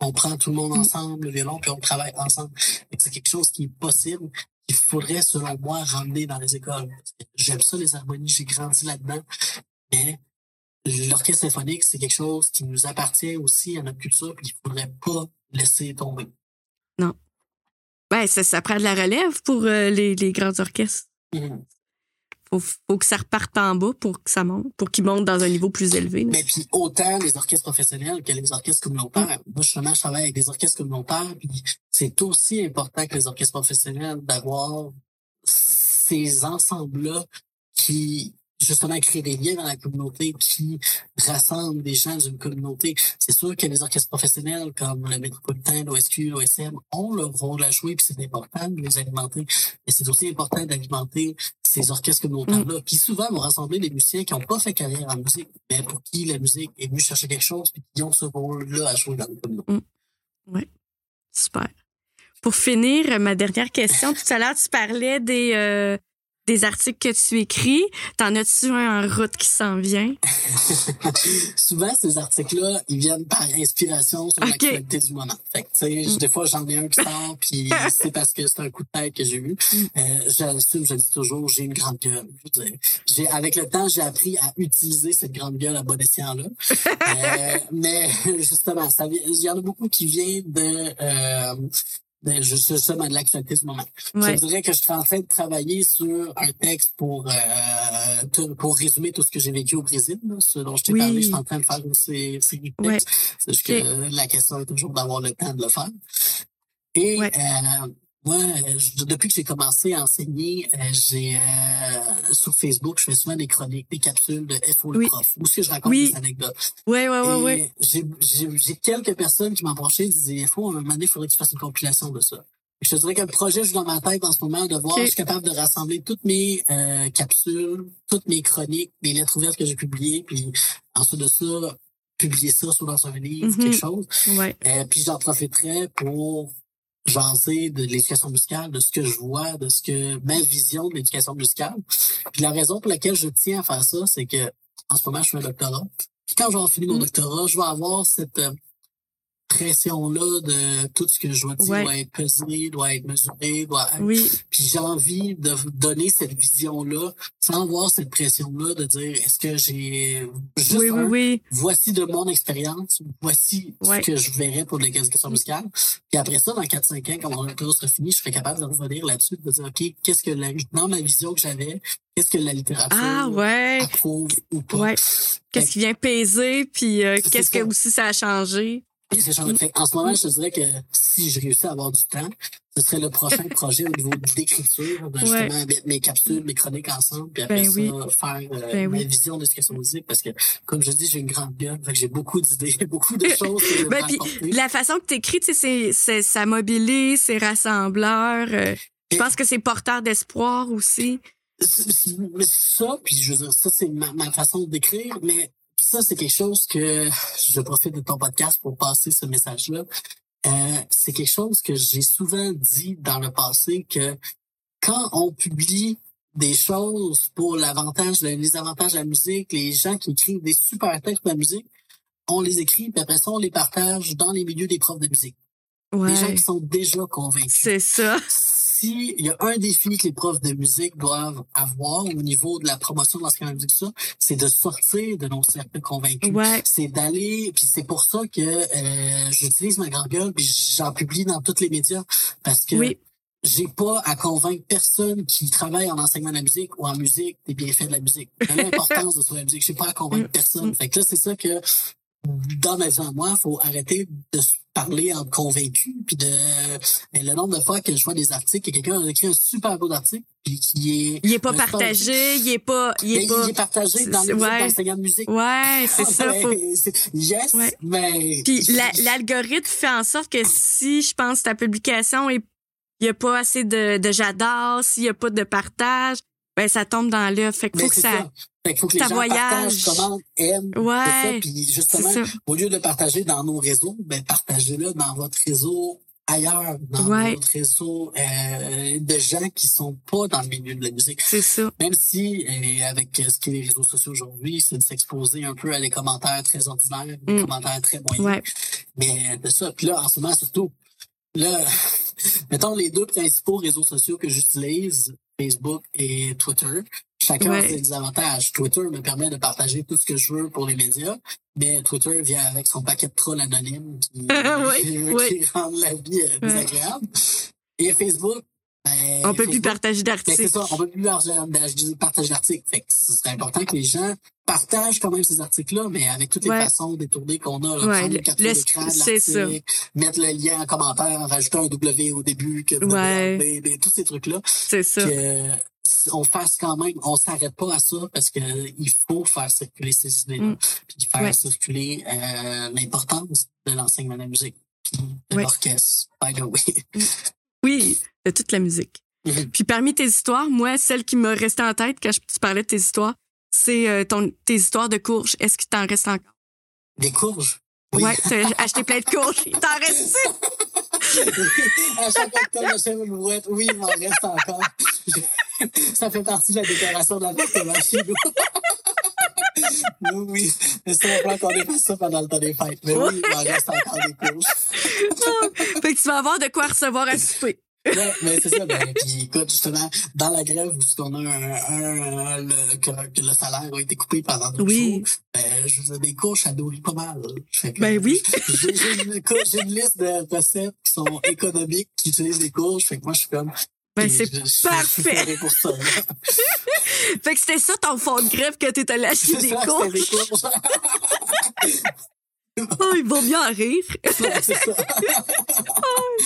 On prend tout le monde Mm. ensemble, le violon, puis on travaille ensemble. C'est quelque chose qui est possible, qu'il faudrait, selon moi, ramener dans les écoles. J'aime ça, les harmonies, j'ai grandi là-dedans. Mais l'orchestre symphonique, c'est quelque chose qui nous appartient aussi à notre culture, puis il faudrait pas laisser tomber. Ben, ça, ça prend de la relève pour euh, les, les grands orchestres. Mhm. Faut, faut que ça reparte en bas pour que ça monte, pour qu'ils montent dans un niveau plus élevé. Mais puis autant les orchestres professionnels que les orchestres communautaires. Moi, justement, je travaille avec des orchestres communautaires, puis c'est aussi important que les orchestres professionnels d'avoir ces ensembles-là qui justement créent des liens dans la communauté, qui rassemblent des gens d'une communauté. C'est sûr que les orchestres professionnels comme le Métropolitain, l'OSQ, l'OSM ont leur rôle à jouer, puis c'est important de les alimenter. Mais c'est aussi important d'alimenter ces orchestres communautaires-là, qui souvent vont rassembler des musiciens qui n'ont pas fait carrière en musique, mais pour qui la musique est venue chercher quelque chose, puis qui ont ce rôle-là à jouer dans la communauté. Super. Pour finir, ma dernière question, tout à l'heure, tu parlais des, euh, des articles que tu écris? T'en as-tu un en route qui s'en vient? Souvent, ces articles-là, ils viennent par inspiration sur Ok. l'actualité du moment. Fait que, des fois, j'en ai un qui sort, puis c'est parce que c'est un coup de tête que j'ai eu. Mm. Euh, j'assume, je dis toujours, j'ai une grande gueule. J'ai, avec le temps, j'ai appris à utiliser cette grande gueule à bon escient-là. Euh, mais, justement, il y en a beaucoup qui viennent de, euh, de, justement, de l'actualité du moment. Ouais. Je dirais que je suis en train de travailler sur un texte pour euh, tout- pour résumer tout ce que j'ai vécu au Brésil, là, ce dont je t'ai Oui. parlé. Je suis en train de faire une sé- série de textes. C'est juste que la question est toujours d'avoir le temps de le faire. Et Ouais. euh, moi, je- depuis que j'ai commencé à enseigner, euh, j'ai euh, sur Facebook, je fais souvent des chroniques, des capsules de FO le Oui. prof, où que je raconte Oui. des anecdotes. Ouais, ouais, Et ouais. j'ai- J'ai j'ai quelques personnes qui m'ont approché et disaient, FO, à un moment donné, il faudrait que tu fasses une compilation de ça. Je te dirais que le projet joue dans ma tête en ce moment de voir si je suis capable de rassembler toutes mes euh, capsules, toutes mes chroniques, mes lettres ouvertes que j'ai publiées, puis ensuite de ça, publier ça soit dans un livre, Mhm. quelque chose. Ouais. Euh, puis j'en profiterai pour jaser de l'éducation musicale, de ce que je vois, de ce que ma vision de l'éducation musicale. Puis la raison pour laquelle je tiens à faire ça, c'est que en ce moment, je fais un doctorat. Puis quand avoir fini mon Mm. doctorat, je vais avoir cette euh, pression-là de tout ce que je dois dire Ouais. doit être pesé, doit être mesuré, doit être... Oui. Puis j'ai envie de donner cette vision-là sans avoir cette pression-là de dire est-ce que j'ai juste Oui, oui, un, oui. voici de mon expérience, voici Ouais. ce que je verrais pour l'éducation musicale. Puis après ça, dans 4-5 ans, quand mon doctorat sera fini, je serai capable de revenir là-dessus, de dire, OK, qu'est-ce que la, dans ma vision que j'avais, qu'est-ce que la littérature Ah, ouais. approuve ou pas. Ouais. Qu'est-ce qui vient peser, puis euh, qu'est-ce que aussi ça a changé? C'est changé. Fait en ce moment, je te dirais que si je réussis à avoir du temps, ce serait le prochain projet au niveau de l'écriture, de justement mettre mes capsules, mes chroniques ensemble, puis après Ben ça, oui. faire euh, Ben ma oui. vision de ce que c'est musique, parce que, comme je dis, j'ai une grande gueule, fait que j'ai beaucoup d'idées, beaucoup de choses que Ben, puis la façon que tu écris, tu sais, c'est, ça mobilise, c'est rassembleur. euh, je pense que c'est porteur d'espoir aussi. Ça, puis je veux dire, ça, c'est ma, ma façon d'écrire, mais ça, c'est quelque chose que je profite de ton podcast pour passer ce message-là. Euh, c'est quelque chose que j'ai souvent dit dans le passé que quand on publie des choses pour l'avantage, les avantages de la musique, les gens qui écrivent des super textes de la musique, on les écrit, puis après ça, on les partage dans les milieux des profs de musique. Ouais. Des gens qui sont déjà convaincus C'est ça. si il y a un défi que les profs de musique doivent avoir au niveau de la promotion de l'enseignement de musique, ça, c'est de sortir de nos cercles convaincus. Ouais. C'est d'aller, puis c'est pour ça que euh, j'utilise ma grande gueule, puis j'en publie dans tous les médias, parce que Oui. j'ai pas à convaincre personne qui travaille en enseignement de la musique ou en musique des bienfaits de la musique. De L'importance de la musique, j'ai pas à convaincre Mm. personne. Fait que là, c'est ça que dans ma vie à moi, faut arrêter de se parler en convaincu, puis de mais le nombre de fois que je vois des articles, que quelqu'un a écrit un super beau article, puis qui est Il est pas partagé, il est pas, il Mais est pas. il est partagé dans groupes ouais. de musique. Ouais, c'est ça. Faut... Yes, Ouais. mais Puis la- l'algorithme fait en sorte que si je pense ta publication est il y a pas assez de, de j'adore, s'il y a pas de partage, ben ça tombe dans l'œuf. Fait qu'il mais faut que c'est ça. Fait qu'il faut que ça les gens voyage. partagent, commentent, aiment, Ouais. c'est ça. Puis justement, ça. au lieu de partager dans nos réseaux, ben partagez-le dans votre réseau ailleurs, dans Ouais. votre réseau euh, de gens qui sont pas dans le milieu de la musique. C'est ça. Même si, euh, avec euh, ce qu'est les réseaux sociaux aujourd'hui, c'est de s'exposer un peu à des commentaires très ordinaires, des Mm. commentaires très moyens. Ouais. Mais de ça, puis là, en ce moment, surtout, là, mettons les deux principaux réseaux sociaux que j'utilise, Facebook et Twitter. Chacun Ouais. a ses avantages. Twitter me permet de partager tout ce que je veux pour les médias, mais Twitter vient avec son paquet de trolls anonymes qui, rendent la vie euh, désagréable. Et Facebook, ben, On peut plus partager ben, c'est d'articles. ça, on peut plus partager, partager. Fait que ce serait important que les gens partagent quand même ces articles-là, mais avec toutes les Ouais. façons détournées qu'on a, là, Ouais, prendre le- une capture le- d'écran de c'est ça. l'article, mettre le lien en commentaire, rajouter un W au début, que Ouais. tous ces trucs-là, C'est ça. que on fasse quand même, on s'arrête pas à ça parce que il faut faire circuler ces idées-là, Mm. puis faire circuler euh, l'importance de l'enseignement de la musique, puis de l'orchestre, by the way. Oui, de toute la musique. Mhm. Puis parmi tes histoires, moi, celle qui m'a resté en tête quand je, tu parlais de tes histoires, c'est euh, ton tes histoires de courges. Est-ce qu'il t'en reste encore? Des courges? Oui. Ouais, t'as acheté plein de courges. Il t'en reste à chaque octobre, j'achète une brouette. Oui, il m'en reste encore. ça fait partie de la décoration de l'appartement chez nous. oui, oui. C'est plan qu'on dépasse ça pendant le temps des fêtes. Mais oui, il en reste encore des couches. fait que tu vas avoir de quoi recevoir à souper. Ouais, mais c'est ça. Ben, puis écoute, justement, dans la grève où on a un, un, le, que, que, le salaire a été coupé pendant deux oui. jours, ben, je faisais des couches à nourrir pas mal. Que, ben oui. J'ai une, une, liste de recettes qui sont économiques, qui utilisent des couches. Fait que moi, je suis comme, ben, c'est parfait. Pour ça, fait que c'était ça ton fond de grève que t'étais allé acheter des ça. Des oh, il vaut bien en rire. c'est ça. oh,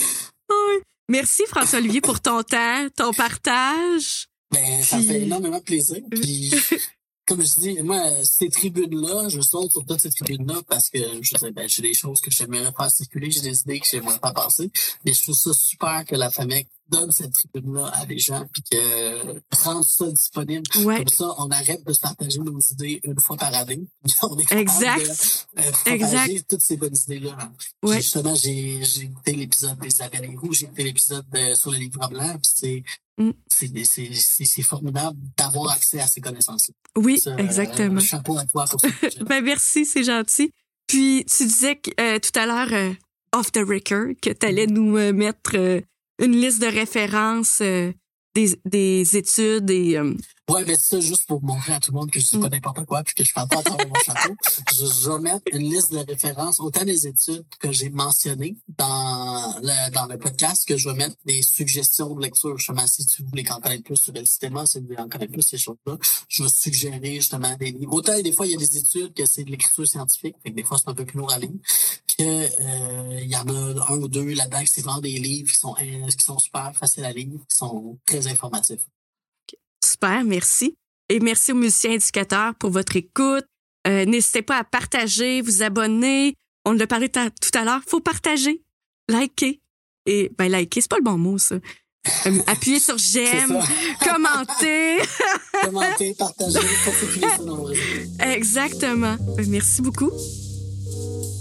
oh. Merci François-Olivier pour ton temps, ton partage. Ben, ça Puis... fait énormément plaisir. Puis, comme je dis, moi, ces tribunes-là, je saute sur toutes ces tribunes-là parce que je sais, ben, j'ai des choses que j'aimerais faire circuler, j'ai des idées que j'aimerais pas passer. Mais je trouve ça super que la famille donne cette tribune-là à des gens puis que rende ça disponible. Ouais. Comme ça, on arrête de se partager nos idées une fois par année. on est exact. De, euh, exact. toutes ces bonnes idées-là. Ouais. Justement, j'ai écouté l'épisode des Appels Rouges, j'ai écouté l'épisode sur le livre blanc, puis c'est Mm. c'est formidable d'avoir accès à ces connaissances. Oui, ça, exactement. Euh, chapeau à toi pour ça. ben merci, c'est gentil. Puis tu disais que, euh, tout à l'heure, euh, off the record, que tu allais nous euh, mettre une liste de références des, des études et Ouais, mais c'est ça juste pour montrer à tout le monde que je dis pas n'importe quoi puis que je parle pas à travers mon chapeau. Je, je, vais mettre une liste de références, autant des études que j'ai mentionnées dans le, dans le podcast, que je vais mettre des suggestions de lecture. Justement, si tu voulais en connaître plus sur le système, si tu voulais en connaître plus ces choses-là, je vais suggérer justement des livres. Autant des fois, il y a des études que c'est de l'écriture scientifique, fait que des fois c'est un peu plus lourd à lire, que euh, il y en a un ou deux là-dedans qui c'est vraiment des livres qui sont qui sont super faciles à lire, qui sont très informatifs. Super, merci. Et merci aux musiciens éducateurs pour votre écoute. Euh, N'hésitez pas à partager, vous abonner. On l'a parlé tout à l'heure. faut partager, liker. Et ben liker, c'est pas le bon mot, ça. Euh, appuyer sur j'aime, commenter. commenter, partager, Exactement. Ben, merci beaucoup.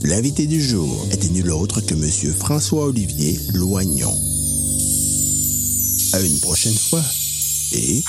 L'invité du jour était nul autre que Monsieur François-Olivier Loignon. À une prochaine fois et